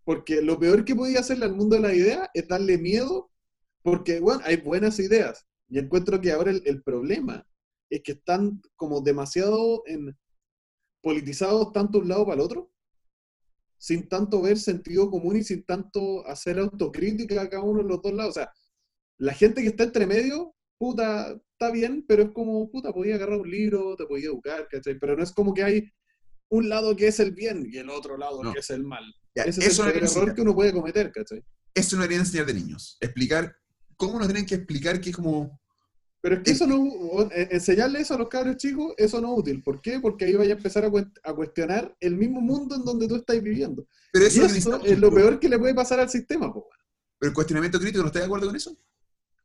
Porque lo peor que podía hacerle al mundo de las ideas es darle miedo, porque, bueno, hay buenas ideas. Y encuentro que ahora el, el problema es que están como demasiado en, politizados tanto un lado para el otro, sin tanto ver sentido común y sin tanto hacer autocrítica a cada uno de los dos lados. O sea, la gente que está entre medio, puta, está bien, pero es como, puta, podía agarrar un libro, te podía educar, ¿cachai? Pero no es como que hay un lado que es el bien y el otro lado No. que es el mal. Ya, Ese es eso, el no peor debería error que uno puede cometer, ¿cachai? eso no debería enseñar de niños. Explicar, ¿cómo nos tienen que explicar que es como Pero es que eso no, eh, enseñarle eso a los cabros chicos, eso no es útil. ¿Por qué? Porque ahí vaya a empezar a, cuestionar el mismo mundo en donde tú estás viviendo. Pero eso, es lo peor que le puede pasar al sistema, po. Pero el cuestionamiento crítico, ¿no estás de acuerdo con eso?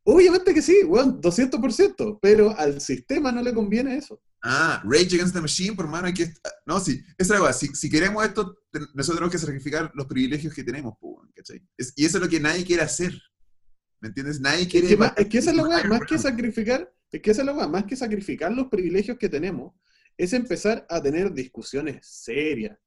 Obviamente que sí, weón, 200%, pero al sistema no le conviene eso. Ah, Rage Against the Machine, por mano, hay que... No, sí, es algo si, si queremos esto, nosotros tenemos que sacrificar los privilegios que tenemos, ¿cachai? y eso es lo que nadie quiere hacer. ¿Me entiendes? Nadie quiere... Es que, es que esa es la weá, más que sacrificar, es que esa es la weá, más que sacrificar los privilegios que tenemos, es empezar a tener discusiones serias,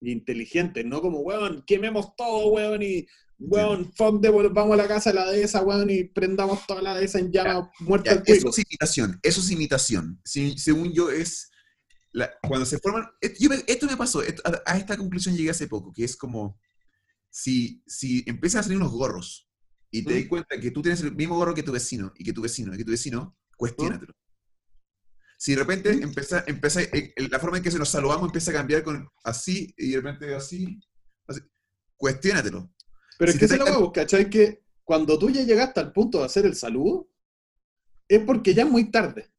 inteligentes, no como, weón, quememos todo, weón, y weón, vamos a la casa de la dehesa, weón, y prendamos toda la dehesa en llama muerta al Eso es imitación, eso es imitación. según yo, es cuando se forman. esto me pasó, a, esta conclusión llegué hace poco, que es como si, si empiezan a salir unos gorros y te das cuenta que tú tienes el mismo gorro que tu vecino, y que tu vecino, y que tu vecino, cuestionatelo. Si de repente empieza, empieza, eh, la forma en que se nos saludamos empieza a cambiar con así, y de repente así, así cuestionatelo. Pero es que se lo hago, ¿cachai? Que cuando tú ya llegaste al punto de hacer el saludo, es porque ya es muy tarde.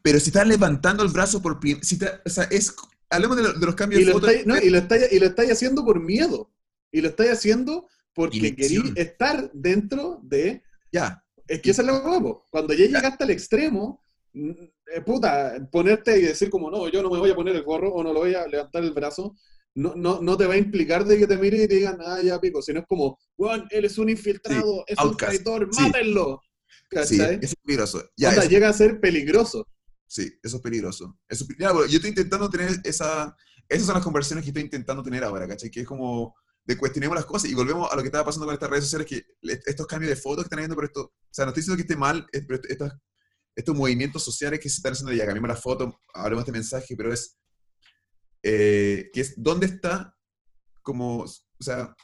Pero si estás levantando el brazo por si o sea, es, hablemos de, los cambios y de foto. no, y, lo estáis, y lo estáis haciendo por miedo. Y lo estáis haciendo porque queréis estar dentro de... Ya. Es que eso es lo hago. Cuando ya llegaste al extremo, eh, puta, ponerte y decir como, no, yo no me voy a poner el gorro o no lo voy a levantar el brazo, no, no, no te va a implicar de que te miren y te digan, ah, ya pico, sino es como, Juan, él es un infiltrado, es un traidor, mátenlo. Sí, es peligroso. Ya, llega a ser peligroso. Sí, eso es peligroso. Eso, yo estoy intentando tener esa... Esas son las conversaciones que estoy intentando tener ahora, ¿cachai? Que es como de cuestionemos las cosas y volvemos a lo que estaba pasando con estas redes sociales, que estos cambios de fotos que están habiendo, pero esto, o sea, no estoy diciendo que esté mal, pero estos, estos movimientos sociales que se están haciendo, ya cambiamos la foto, hablemos de este mensaje, pero es eh, que es dónde está, como, o sea,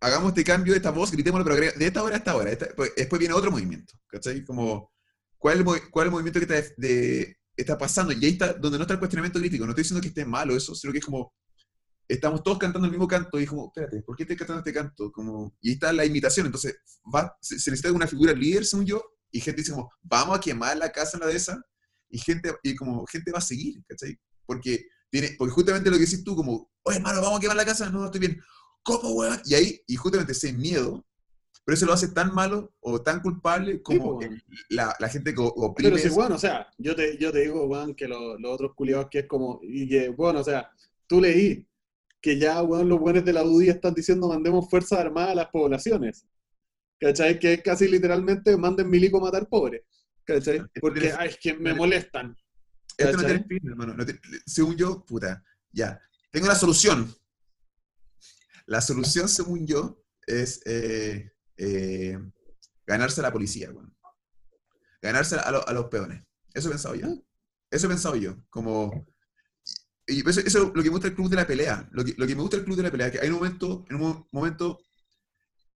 hagamos este cambio de esta voz, gritémoslo, pero de esta hora a esta hora. Pues, después viene otro movimiento, ¿cachai? Como, ¿cuál cuál es el movimiento que está, de, está pasando? Y ahí está donde no está el cuestionamiento crítico. No estoy diciendo que esté malo eso, sino que es como, estamos todos cantando el mismo canto y como, espérate, ¿por qué estás cantando este canto? Como, y ahí está la imitación. Entonces, va, se, necesita una figura líder, según yo, y gente dice como, vamos a quemar la casa en la de esa, y gente, y como, gente va a seguir, ¿cachai? Porque porque justamente lo que decís tú, como, oye, hermano, vamos a quemar la casa, no, estoy bien. ¿Cómo, weón? Y ahí, y justamente ese miedo, pero eso lo hace tan malo o tan culpable como la, la, gente que oprime. Pero sí, bueno, o sea, yo te, yo te digo, weón, que los otros culiados que es como, y que, bueno, o sea, tú leí que ya, los buenos de la UDI están diciendo mandemos fuerzas armadas a las poblaciones. ¿Cachai? Que es casi literalmente manden milico a matar pobres. ¿Cachai? Porque, ay, es que me molestan. Esto no tiene fin, hermano. según yo, puta, ya. Tengo la solución. La solución, según yo, es eh, eh, ganarse a la policía, Ganarse a, los peones. Eso he pensado yo. Eso he pensado yo. Como. Y eso, es lo que me gusta el club de la pelea. Lo que, me gusta el club de la pelea, que hay un momento, en un momento,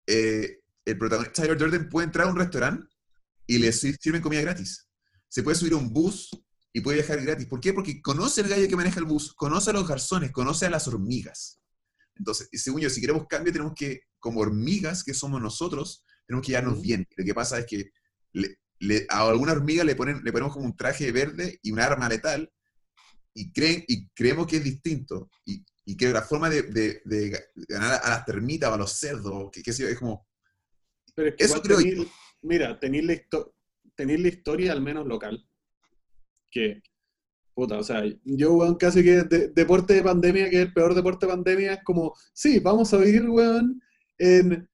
eh, el protagonista Tyler Jordan puede entrar a un restaurante y le sirven comida gratis. Se puede subir a un bus y puede viajar gratis. ¿Por qué? Porque conoce el gallo que maneja el bus, conoce a los garzones, conoce a las hormigas. Entonces, según yo, si queremos cambio, tenemos que, como hormigas que somos nosotros, tenemos que llevarnos bien. Lo que pasa es que a alguna hormiga le, ponen, le ponemos como un traje verde y un arma letal y, creen, y creemos que es distinto. Y, y que la forma de, ganar a las termitas o a los cerdos, que, que es como... Pero es que eso creo Mira, tenéis la, la historia al menos local que, puta, o sea, yo, weón, casi que deporte de pandemia, que es el peor deporte de pandemia, es como, sí, vamos a vivir, weón, en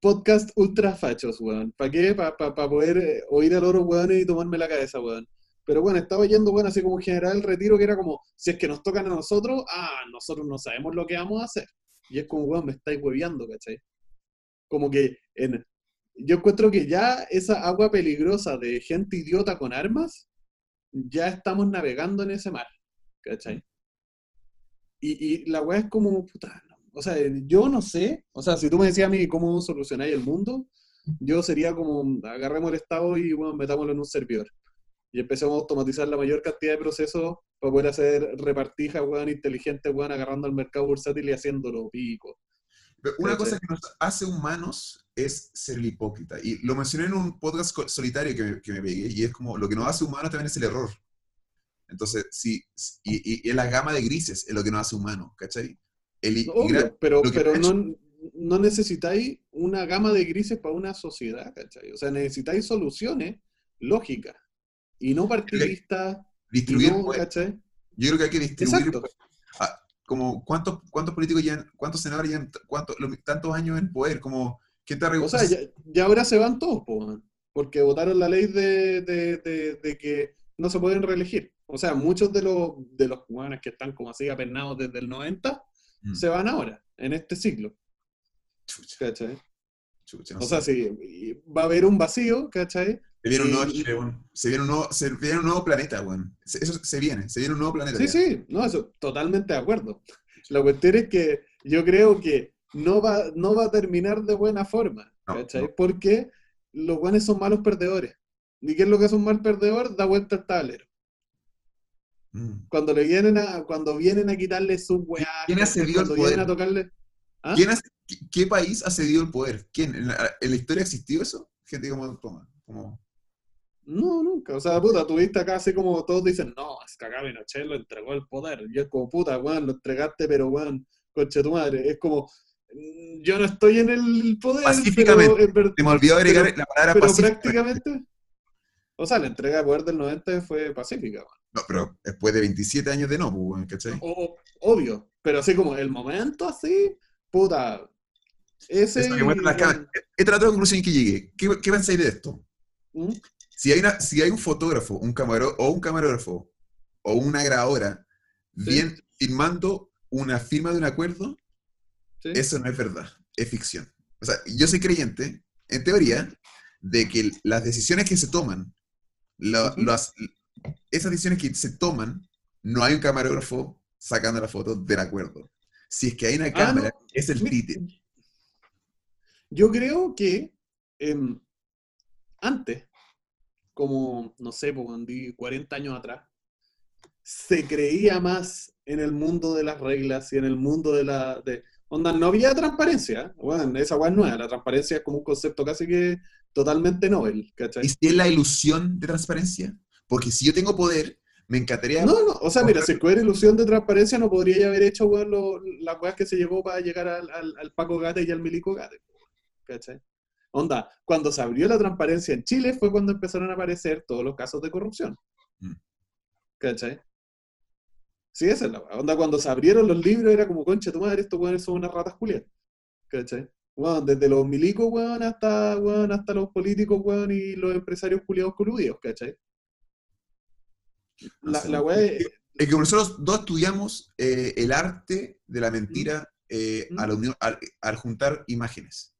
podcast ultra fachos, weón. ¿Para qué? Para poder eh, oír al oro, weón, y tomarme la cabeza, weón. Pero bueno, estaba yendo, weón, así como general retiro, que era como, si es que nos tocan a nosotros, ah, nosotros no sabemos lo que vamos a hacer. Y es como, me estáis hueveando, ¿cachai? Como que en, yo encuentro que ya esa agua peligrosa de gente idiota con armas ya estamos navegando en ese mar, ¿cachai? Y, y la weá es como, puta, o sea, yo no sé, o sea, si tú me decías a mí cómo solucionáis el mundo, yo sería como, agarremos el estado y, bueno, metámoslo en un servidor. Y empecemos a automatizar la mayor cantidad de procesos para poder hacer repartijas, weón, inteligentes, weón, agarrando al mercado bursátil y haciéndolo pico. Pero Una cosa que nos hace humanos es ser el hipócrita. Y lo mencioné en un podcast solitario que me, que me pegué, y es como lo que nos hace humanos también es el error. Entonces, sí, y, y, y la gama de grises es lo que nos hace humanos, ¿cachai? El, Obvio, gra- pero, pero no, no necesitáis una gama de grises para una sociedad, ¿cachai? O sea, necesitáis soluciones lógicas y no partidistas. y distribuir no. Yo creo que hay que distribuir Exacto. Ah, como cuántos, cuántos políticos llevan, cuántos senadores llevan cuántos, tantos años en poder, como ¿quién te O sea, ya, ya ahora se van todos, po, porque votaron la ley de, de- de- de que no se pueden reelegir. O sea, muchos de los de los jugadores que están como así apernados desde el 90 Mm. se van ahora, en este Chucha, ¿cachai? chucha, no O sé. sea, sí, va a haber un vacío, ¿cachai? Se viene un nuevo Chile. Se viene un nuevo, se viene un nuevo planeta, weón. Eso se viene, se viene un nuevo planeta. Sí, ya. sí, no, eso, totalmente de acuerdo. La cuestión es que yo creo que no va, no va a terminar de buena forma, No, ¿cachai? no. Porque los buenos son malos perdedores. ¿Y qué es lo que es un mal perdedor? Da vuelta al tablero. Mm. Cuando le vienen a, cuando vienen a quitarle sus weá, ¿Quién ha cedido el poder? a tocarle. ¿Ah? ¿Quién ha- qué, qué país ha cedido el poder? ¿Quién? ¿En la, en la historia existió eso? Gente como, como... No, nunca. O sea, puta, tuviste acá así como todos dicen, no, es que acá Pinochet lo entregó el poder. Y es como, puta, weón, lo entregaste, pero weón, conche tu madre. Es como, mm, yo no estoy en el poder, pero, Pacíficamente. en ver- Se me olvidó agregar Pero- la palabra pero prácticamente. O sea, la entrega de poder del 90 fue pacífica, weón. No, pero después de 27 años de no, pues, weón, ¿cachai? O- obvio. Pero así como el momento así, puta. Ese. Eso que muestran las cámaras. Esta es la otra conclusión que llegué. ¿Qué, qué pensáis de esto? ¿Mm? Si hay, una, si hay un fotógrafo, un camaró, o un camarógrafo, o una grabadora, Sí. bien firmando una firma de un acuerdo, ¿Sí? eso no es verdad, es ficción. O sea, yo soy creyente, en teoría, de que las decisiones que se toman, las- esas decisiones que se toman, no hay un camarógrafo sacando la foto del acuerdo. Si es que hay una cámara, Ah, no. es el títere. Yo creo que em, antes, como, no sé, pues, di 40 años atrás, se creía más en el mundo de las reglas y en el mundo de la... De, onda, no había transparencia. Bueno, esa weá es nueva. La transparencia es como un concepto casi que totalmente novel, ¿cachai? ¿Y si es la ilusión de transparencia? Porque si yo tengo poder, me encantaría... No, no, o sea, mira, si hubiera ilusión de transparencia no podría haber hecho weón, las weas que se llevó para llegar al, al- al Paco Gate y al Milico Gate. ¿Cachai? Onda, cuando se abrió la transparencia en Chile fue cuando empezaron a aparecer todos los casos de corrupción. Mm. ¿Cachai? Sí, esa es la. Onda, cuando se abrieron los libros era como, concha tu madre, estos weones son unas ratas culias. ¿Cachai? Desde los milicos, weón, hasta, weón, hasta los políticos, weón, y los empresarios culiados coludidos, ¿cachai? La, wea es- Es que nosotros dos estudiamos eh, el arte de la mentira eh, Mm. la unión- al, al juntar imágenes.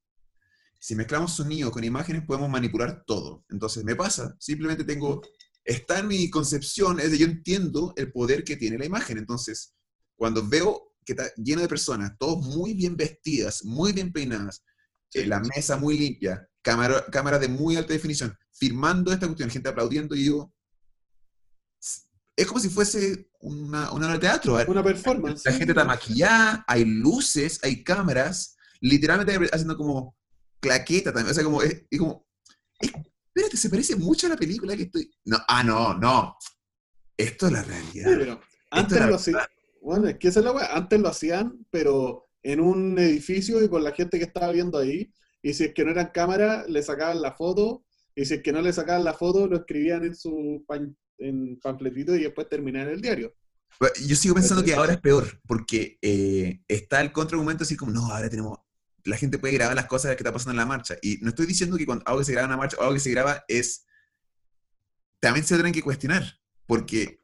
Si mezclamos sonido con imágenes, podemos manipular todo. Entonces, me pasa, simplemente tengo, está en mi concepción, es de yo entiendo el poder que tiene la imagen. Entonces, cuando veo que está lleno de personas, todos muy bien vestidas, muy bien peinadas, Sí. eh, la mesa muy limpia, cámara, cámara de muy alta definición, firmando esta cuestión, gente aplaudiendo, y digo, es como si fuese una, una obra de teatro. una performance. La sí. gente está maquillada, hay luces, hay cámaras, literalmente haciendo como claqueta también. O sea, como, es, es como, es- espérate, se parece mucho a la película que estoy. No, ah, no, no. Esto es la Sí, realidad. pero antes lo hacían, bueno, es que esa es la wea, antes lo hacían, pero en un edificio y con la gente que estaba viendo ahí, y si es que no eran cámaras, le sacaban la foto, y si es que no le sacaban la foto, lo escribían en su pan- en panfletito y después terminaban el diario. Yo sigo pensando que ahora es peor, porque eh, está el contraargumento así como, no, ahora tenemos, la gente puede grabar las cosas que está pasando en la marcha. Y no estoy diciendo que cuando algo que se graba en una marcha o algo que se graba es, también se lo tienen que cuestionar, porque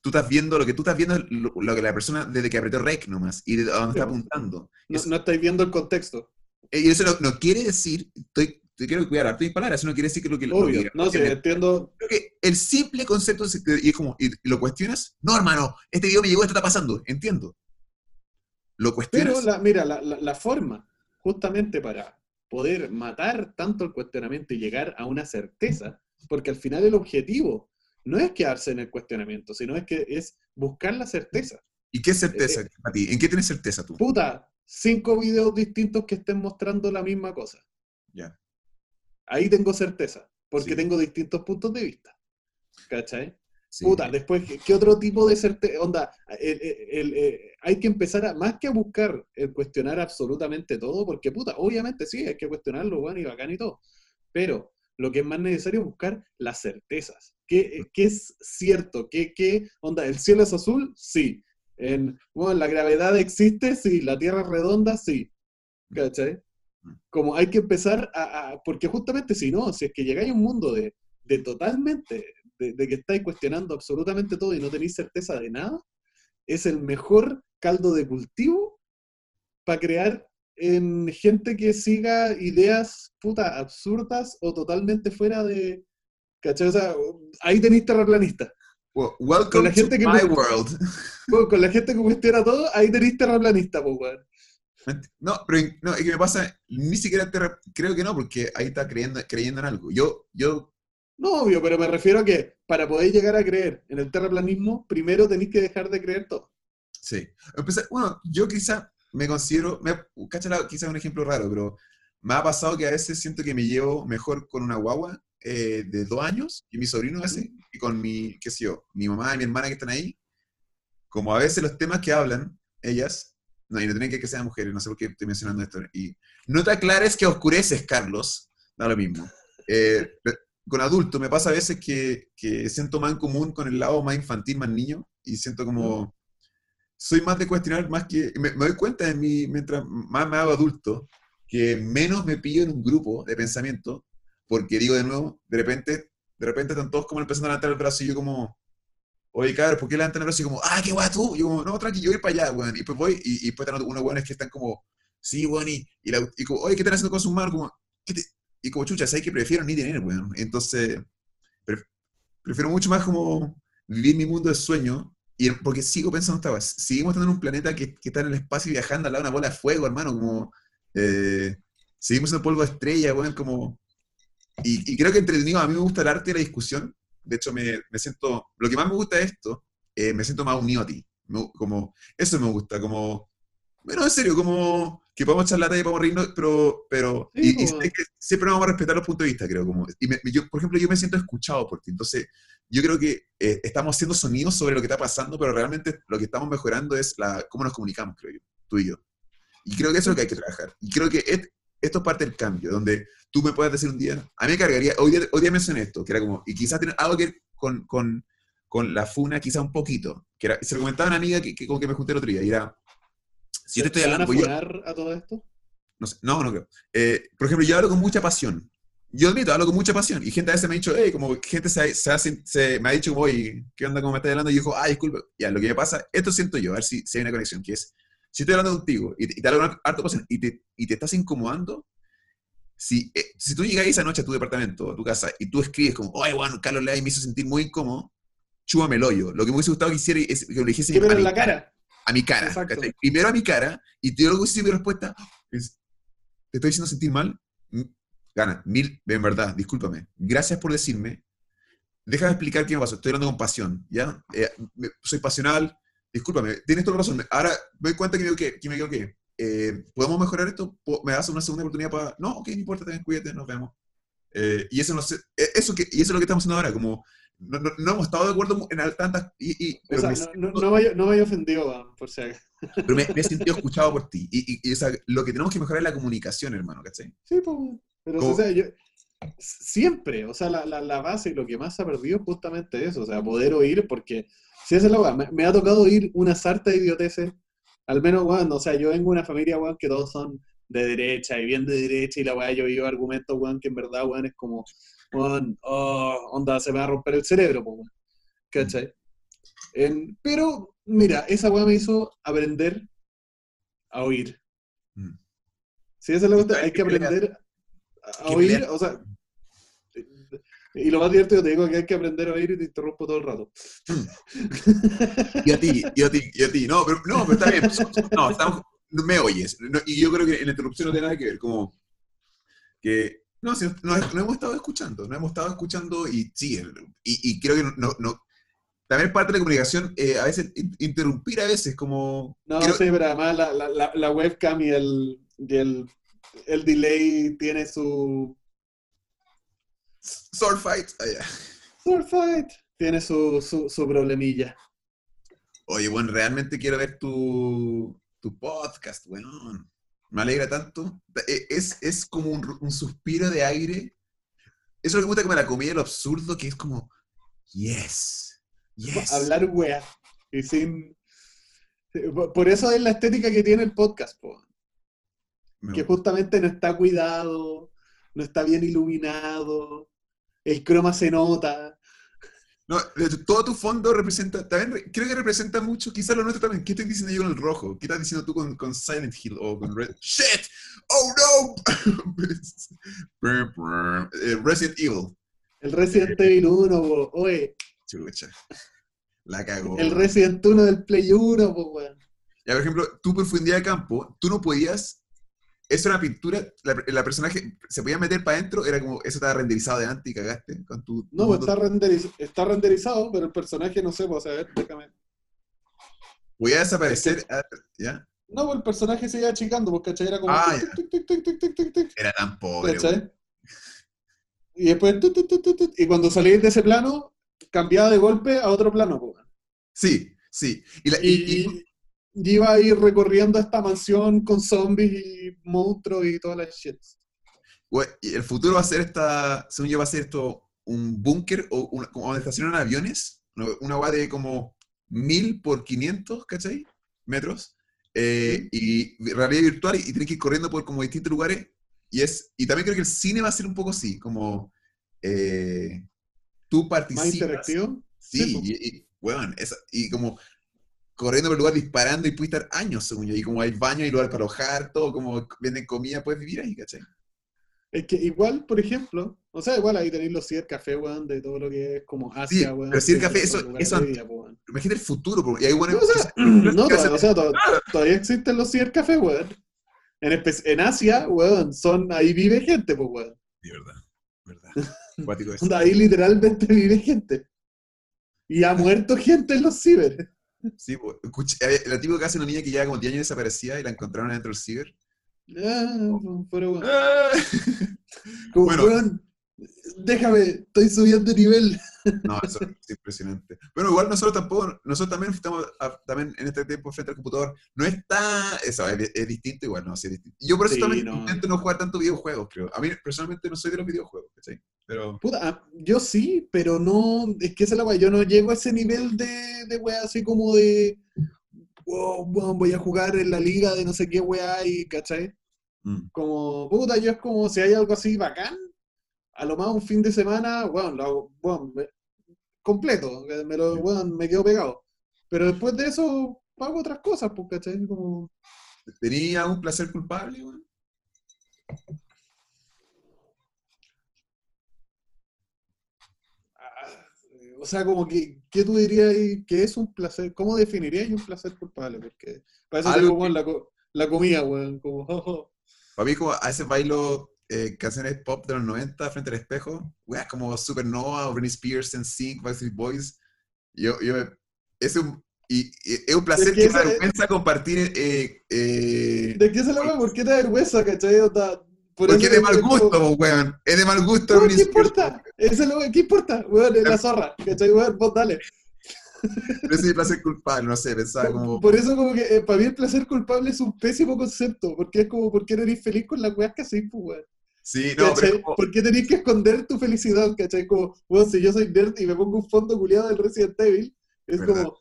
tú estás viendo, lo que tú estás viendo es lo, lo que la persona desde que apretó rec nomás, y de dónde está Sí. apuntando. No, Eso- no estáis viendo el contexto. y eso no, no quiere decir, estoy, te quiero cuidar harto mis palabras, eso no quiere decir que lo que lo Obvio. que- No sé, entiendo. Creo que el simple concepto, es- y es como, y lo cuestionas, no hermano, este video me llegó, esto está pasando, entiendo. Lo cuestionas. Pero la, mira, la, la- la forma, justamente para poder matar tanto el cuestionamiento y llegar a una certeza, porque al final el objetivo no es quedarse en el cuestionamiento, sino es que es buscar la certeza. ¿Y qué certeza Eh, para ti? ¿En qué tienes certeza tú? Puta, cinco videos distintos que estén mostrando la misma cosa. Ya. Ahí tengo certeza, porque Sí. tengo distintos puntos de vista. ¿Cachai? Sí. Puta, después, ¿qué, otro tipo de certeza? Onda, el- el- el- eh, hay que empezar a, más que a buscar el cuestionar absolutamente todo, porque puta, obviamente sí, hay que cuestionarlo, bueno, y bacán y todo. Pero lo que es más necesario es buscar las certezas. ¿Qué, qué es cierto? ¿Qué, qué, onda, el cielo es azul? Sí. En, bueno, la gravedad existe, sí. La Tierra es redonda, sí. ¿Cachai? Como hay que empezar a, a- porque justamente si no, si es que llegáis a un mundo de, de totalmente, de, de que estáis cuestionando absolutamente todo y no tenéis certeza de nada, es el mejor caldo de cultivo para crear en gente que siga ideas puta absurdas o totalmente fuera de. ¿Cachai? O sea, ahí tenéis terraplanista. Well, Con welcome la gente to que my world. Bueno, con la gente que cuestiona todo, ahí tenéis terraplanista, pues, weón. No, pero no, es que me pasa, ni siquiera te re- creo que no, porque ahí está creyendo, creyendo en algo. Yo, yo, No, obvio, pero me refiero a que para poder llegar a creer en el terraplanismo, primero tenéis que dejar de creer todo. sí. Bueno, yo quizá me considero, me, cacha, quizá un ejemplo raro, pero me ha pasado que a veces siento que me llevo mejor con una guagua eh, de dos años y mi sobrino a veces, y con mi, qué sé yo, mi mamá y mi hermana que están ahí, como a veces los temas que hablan ellas, no, y no tienen que que sean mujeres, no sé por qué estoy mencionando esto, y no te aclares que oscureces, Carlos, da lo mismo. Eh, con adultos me pasa a veces que, que siento más en común con el lado más infantil, más niño, y siento como, soy más de cuestionar más que, me, me doy cuenta de mí, mientras más me hago adulto, que menos me pillo en un grupo de pensamiento, porque digo de nuevo, de repente, de repente están todos como empezando a levantar el brazo y yo como, oye, cabrón, ¿por qué levantan el brazo? Y como, ah, qué guay tú. Y yo como, no, tranqui, yo voy para allá, weón. Y pues voy, y, y después están unos weones que están como, sí, weón, y, y, la- y como, oye, ¿qué están haciendo con sus manos? Como, ¿qué te-? Y como, chucha, ¿sabes que prefiero ni tener, weón? Entonces, pref- prefiero mucho más como vivir mi mundo de sueño, y, porque sigo pensando, esta vez, seguimos en un planeta que, que está en el espacio viajando al lado de una bola de fuego, hermano, como, eh, seguimos en polvo de estrella, weón, como, y, y creo que entretenido, a mí me gusta el arte y la discusión, de hecho me, me siento, lo que más me gusta de esto, eh, me siento más unido a ti, Me- como, eso me gusta, como, bueno, en serio, como que podemos echar la talla y podemos reírnos, pero, pero Sí, y, y sé que siempre vamos a respetar los puntos de vista, creo, como, y me- yo, por ejemplo, yo me siento escuchado por ti, entonces, yo creo que eh, estamos haciendo sonidos sobre lo que está pasando, pero realmente lo que estamos mejorando es la, cómo nos comunicamos, creo yo, tú y yo. Y creo que eso es lo que hay que trabajar. Y creo que et- esto es parte del cambio, donde tú me puedes decir un día, a mí me cargaría, hoy día, hoy día mencioné esto, que era como, y quizás tiene algo que ver con, con, con la funa, quizás un poquito, que era, se lo comentaba a una amiga que, que como que me junté el otro día, y era, si yo te estoy ¿Se van a hablando, yo, a todo esto? no, sé, no, no creo. Eh, por ejemplo, yo hablo con mucha pasión. Yo admito, hablo con mucha pasión. Y gente a veces me ha dicho, hey, como gente se, se hace- se- me ha dicho, oye, ¿qué onda? ¿Cómo me estás hablando? Y yo digo, ah, disculpa. Ya, lo que me pasa, esto siento yo, a ver si, si hay una conexión, que es, si estoy hablando contigo y te, y te hablo con harto pasión y te, y te estás incomodando, si, eh, si tú llegas esa noche a tu departamento, a tu casa, y tú escribes como, oye, bueno, Carlos Lea me hizo sentir muy incómodo, chúbame el hoyo. Lo que me hubiese gustado que hiciera es que lo dijese ¿Qué pero en la cara? A mi cara. Primero a mi cara, y te luego si mi respuesta es, ¿te estoy haciendo sentir mal? Gana, mil, en verdad, discúlpame. Gracias por decirme. Déjame explicar qué me pasó. Estoy hablando con pasión, ¿ya? Eh, me- soy pasional. Discúlpame, tienes toda la razón. Ahora me doy cuenta que me equivoqué. Que me equivoqué. Eh, ¿Podemos mejorar esto? ¿Po- ¿Me das una segunda oportunidad para...? No, ok, no importa, también cuídate, nos vemos. Eh, y eso no sé, eh, eso que, y eso es lo que estamos haciendo ahora, como no, no- no hemos estado de acuerdo en tantas y, y- O pero sea, me no, siento- no, no me haya- no me haya ofendido, weón, por si acaso. pero me, me he sentido escuchado por ti. Y, y- o sea, lo que tenemos que mejorar es la comunicación, hermano, ¿cachai? Sí, pues, pero o sea, yo, siempre, o sea, la, la, la base y lo que más se ha perdido es justamente eso, o sea, poder oír, porque si esa es la weá, me, me ha tocado oír una sarta de idioteces, al menos, weón, o sea, yo vengo de una familia, weón, que todos son de derecha y bien de derecha, y la weá, yo oigo argumentos, weón, que en verdad, weón, es como, oh, onda, se me va a romper el cerebro, pues, ¿cachai? En- pero, mira, esa weá me hizo aprender a oír. Mm. Sí, esa es la sabes hay que aprender a oír, o sea, y lo más divertido te digo que hay que aprender a oír y te interrumpo todo el rato. Y a ti, y a ti, y a ti. No, pero, no, pero está bien. No, estamos, me oyes. No, y yo creo que en la interrupción no tiene nada que ver. Como que, no, si no, no hemos estado escuchando. No hemos estado escuchando y sí, el- y, y creo que no, no, también parte de la comunicación, eh, a veces in- interrumpir a veces, como... No, sí, pero además la, la, la, webcam y el, y el, el delay tiene su Sword fight. Ah, sword fight, tiene su, su, su problemilla. Oye, bueno, realmente quiero ver tu, tu podcast, weón. Me alegra tanto. E- Es, es como un, un suspiro de aire. Eso es lo que me gusta como la comedia, lo absurdo, que es como, yes, yes. Hablar wea. Y sin. Por- eso es la estética que tiene el podcast, po. Que justamente no está cuidado, no está bien iluminado, el croma se nota. No, todo tu fondo representa, también re- creo que representa mucho, quizás lo nuestro también. ¿Qué estoy diciendo yo con el rojo? ¿Qué estás diciendo tú con, con Silent Hill o con Red? ¡Shit! ¡Oh no! Eh, Resident Evil. El Resident Evil 1, po. oye, Chucha. La cagó. el Resident 1 del Play 1, po, weón. Ya, por ejemplo, tú profundidad de campo, tú no podías. Eso era una pintura, la, la, personaje se podía meter para adentro, era como, eso estaba renderizado de antes y cagaste con tu... No, pues, con está, está renderizado, pero el personaje no sé, pues, a ver, déjame. Voy a desaparecer, este ¿ya? No, pues el personaje se iba achicando, pues, ¿cachai? Era como... Ah, era tan pobre. Y después... Y cuando salí de ese plano, cambiaba de golpe a otro plano. Pues, sí, sí. Y, la, y, iba a ir recorriendo esta mansión con zombies y monstruos y todas las shit. we- y el futuro va a ser esta. Según yo, va a ser esto un búnker o una, como donde estacionan aviones. Una, guay de como 1000 por 500, ¿cachai? Metros. eh, y realidad virtual y, y tienes que ir corriendo por como distintos lugares. Y, es, y también creo que el cine va a ser un poco así, como eh, tú Más participas. interactivo. Sí, Sí, y, y, weón, esa- y como corriendo por el lugar disparando y puedes estar años, según yo. Y como hay baño y lugar para alojar, todo, como venden comida, puedes vivir ahí, ¿cachai? Es que igual, por ejemplo, o sea, igual ahí tenéis los cibercafés, weón, de todo lo que es como Asia, Sí, weón. pero cibercafé, eso- eso- weón. Imagínate el futuro, po, y hay bueno, No, o sea, no, to- o sea, to- todavía existen los cibercafés, weón. En, Asia, weón, son, ahí vive gente, pues, weón. De verdad, verdad. Cuático eso. Onda, Ahí literalmente vive gente. Y ha muerto gente en los ciber. Sí, eh, la típica que hace una niña que lleva como 10 años desaparecida y la encontraron dentro del ciber. Ah, pero weón. Ah. Como, Bueno. weón, déjame, estoy subiendo nivel. No, eso es impresionante. Bueno, igual nosotros tampoco, nosotros también estamos a- también en este tiempo frente al computador. No está, eso es, es distinto igual, no, sí es distinto. Yo por eso Sí, también no. intento no jugar tanto videojuegos, creo. A mí personalmente no soy de los videojuegos, ¿cachai? Pero Puta, ah, yo sí, pero no, es que esa es la weá, yo no llego a ese nivel de, de weá así como de, wow, voy a jugar en la liga de no sé qué weá y, ¿cachai? mm, Como, puta, yo es como si hay algo así bacán, a lo más un fin de semana, weón, lo hago, me- completo, me lo, weón, me quedo pegado. Pero después de eso, hago otras cosas, pues, ¿cachai? Como, ¿tenía un placer culpable? weón? ah, o sea, como que, ¿qué tú dirías que es un placer? ¿Cómo definirías un placer culpable? Porque eso Algo tengo, weón, la, la comida, weón, como, oh, oh. Para mí, como a veces bailo eh, canciones pop de los 90 frente al espejo, weas como Supernova o Britney Spears, NSYNC, Backstreet Boys. Yo, yo, es un, y, y es un placer que que me vergüenza compartir. Eh, eh, ¿De qué se la weón? ¿Por qué te vergüenza, cachai? Onda, por porque es de mal es como- gusto, po, weón. Es de mal gusto. Weón, ¿Qué importa? Eso es lo- ¿Qué importa? Weón, es la zorra, ¿cachai? Weón, vos dale. Pero ese es mi placer culpable, no sé, pensaba como. Por eso como que eh, para mí el placer culpable es un pésimo concepto, porque es como, ¿por qué no eres feliz con las weas que haces, pues, weón? Sí, no, pero es como- ¿Por qué tenés que esconder tu felicidad, cachai? Como, weón, si yo soy nerd y me pongo un fondo culiado del Resident Evil, es ¿Verdad? como,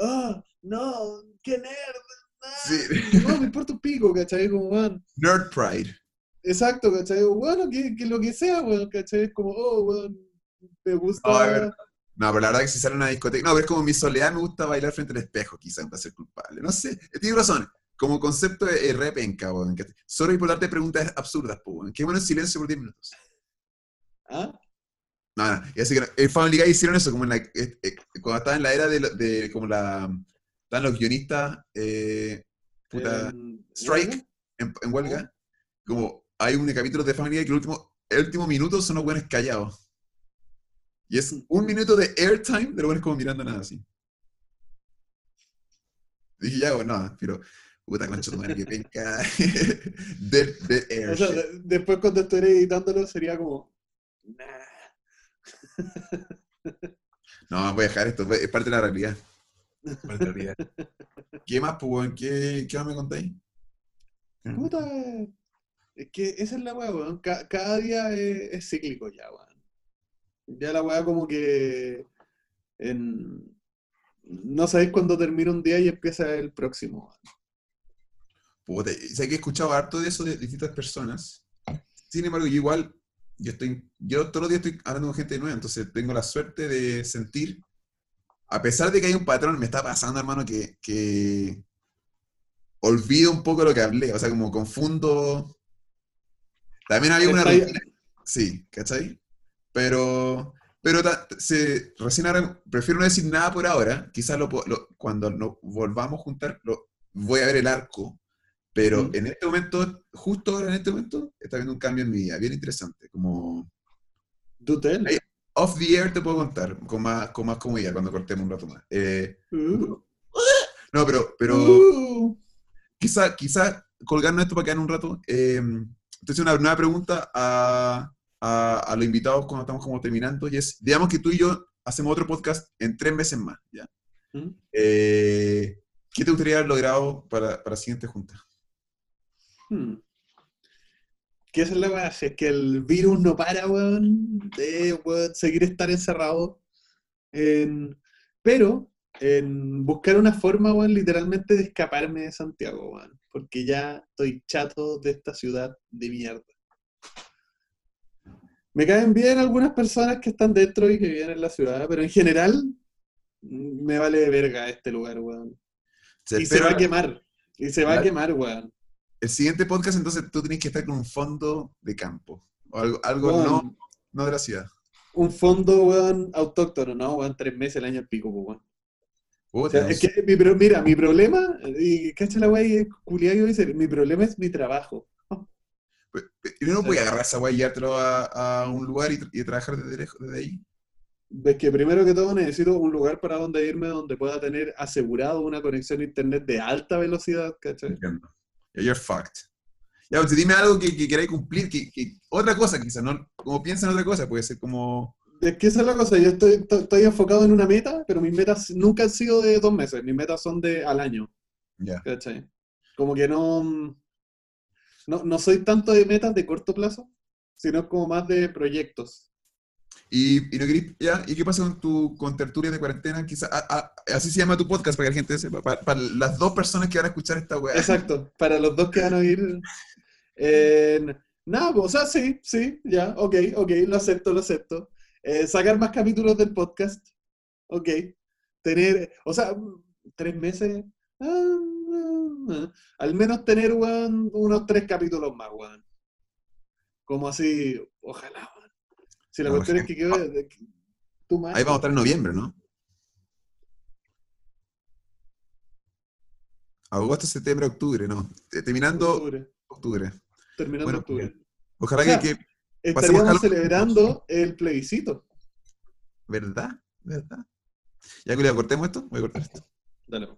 ah, no, qué nerd, ah, Sí. no, me importa un pico, cachai? Como, weón, Nerd Pride. exacto, cachai? Bueno, que, que lo que sea, weón, cachai? Es como, oh, weón, me gusta... No, es pero la verdad que si sale a una discoteca. No, pero es como mi soledad me gusta bailar frente al espejo, quizá un placer culpable. No sé, tiene razón. Como concepto de repenca, weón. Sorry por darte preguntas absurdas, weón. Qué bueno el silencio por 10 minutos. ¿Ah? No, no. Y así que el Family Guy hicieron eso, como en la, eh, eh, cuando estaba en la era de, de como la. Estaban los guionistas eh, puta, strike en, en huelga. Como hay un capítulo de Family Guy que el último, el último minuto son los buenos callados. Y es un minuto de airtime de lo pones como mirando nada así. Dije, ya, bueno, no, pero puta concha tu madre, que penca. Dead, dead air. O sea, shit. de- después cuando estuviera editándolo sería como. Nah. No, voy a dejar esto, es parte de la realidad. Parte de la realidad. ¿Qué más, pues? ¿Qué, ¿Qué más me contáis? Puta, es que esa es la weá, weón. Ca- cada día es, es cíclico ya, weón. Ya la weá como que en- no sabéis cuándo termina un día y empieza el próximo. weón. Puta, sé que he escuchado harto de eso de distintas personas. Sin embargo, yo igual, yo estoy, yo todos los días estoy hablando con gente nueva, entonces tengo la suerte de sentir, a pesar de que hay un patrón, me está pasando, hermano, que, que olvido un poco lo que hablé, o sea, como confundo. También había una rutina, sí, ¿cachai? Pero, pero ta- se, recién ahora, prefiero no decir nada por ahora, quizás lo, lo- cuando nos volvamos a juntar, lo, voy a ver el arco, pero Mm. en este momento, justo ahora en este momento, está habiendo un cambio en mi vida, bien interesante, como Do tell. Ahí- off the air te puedo contar, con más, con más comodidad cuando cortemos un rato más. Eh, Uh, no, pero, pero uh. quizá, quizá colgarnos esto para quedar un rato. Eh, entonces, una nueva pregunta a, a, a los invitados cuando estamos como terminando, y es, digamos que tú y yo hacemos otro podcast en tres meses más, ¿ya? ¿Mm? Eh, ¿Qué te gustaría haber logrado para, para la siguiente junta? Hmm. ¿Qué es la weá? Si es que el virus no para, weón, de weón, seguir estar encerrado. En- pero en buscar una forma, weón, literalmente de escaparme de Santiago, weón. Porque ya estoy chato de esta ciudad de mierda. Me caen bien algunas personas que están dentro y que viven en la ciudad, pero en general mm, me vale de verga este lugar, weón. Se Y se va a quemar. Y se va a quemar, weón. El siguiente podcast, entonces, tú tienes que estar con un fondo de campo, o algo, algo no, no de la ciudad. un fondo, weón, autóctono, ¿no? Weón, tres meses el año al pico, weón. O sea, es que, mi, pero mira, mi problema, y cacha la weá, y culiado yo dice, mi problema es mi trabajo. ¿Y no voy a agarrar esa weá y a, a un lugar y, tra- y trabajar desde, lejos- desde ahí? Ves que primero que todo necesito un lugar para donde irme donde pueda tener asegurado una conexión a internet de alta velocidad, ¿cachai? Entiendo. Yeah, You're fucked. Ya, pues dime algo que, que queráis cumplir, que, que- otra cosa quizás, ¿no? Como piensa en otra cosa, puede ser como... Es que esa es la cosa, yo estoy, estoy, enfocado en una meta, pero mis metas nunca han sido de dos meses, mis metas son de al año, Ya. ¿cachai? Como que no, no, no soy tanto de metas de corto plazo, sino como más de proyectos. Y, no querís- ya, ¿y qué pasa con tu con tertulias de cuarentena? Quizás, así se llama tu podcast, para que la gente sepa, para, las dos personas que van a escuchar esta weá. Exacto, para los dos que van a oír. eh, nada, o sea, sí, sí, ya, ok, ok, lo acepto, lo acepto. Eh, sacar más capítulos del podcast, ok. Tener, o sea, tres meses, ah, ah, ah. al menos tener unos tres capítulos más, weón. Como así, ojalá. Si la No, cuestión es que quedó. de- que- tú más. Ahí vamos a estar en noviembre, ¿no? Agosto, septiembre, octubre, ¿no? Eh, Terminando octubre, octubre. terminando Bueno, octubre. Ojalá O sea, que, que- Estaríamos celebrando el plebiscito. ¿Verdad? ¿Verdad? Ya, Julia, cortemos esto. Voy a cortar esto. Dale.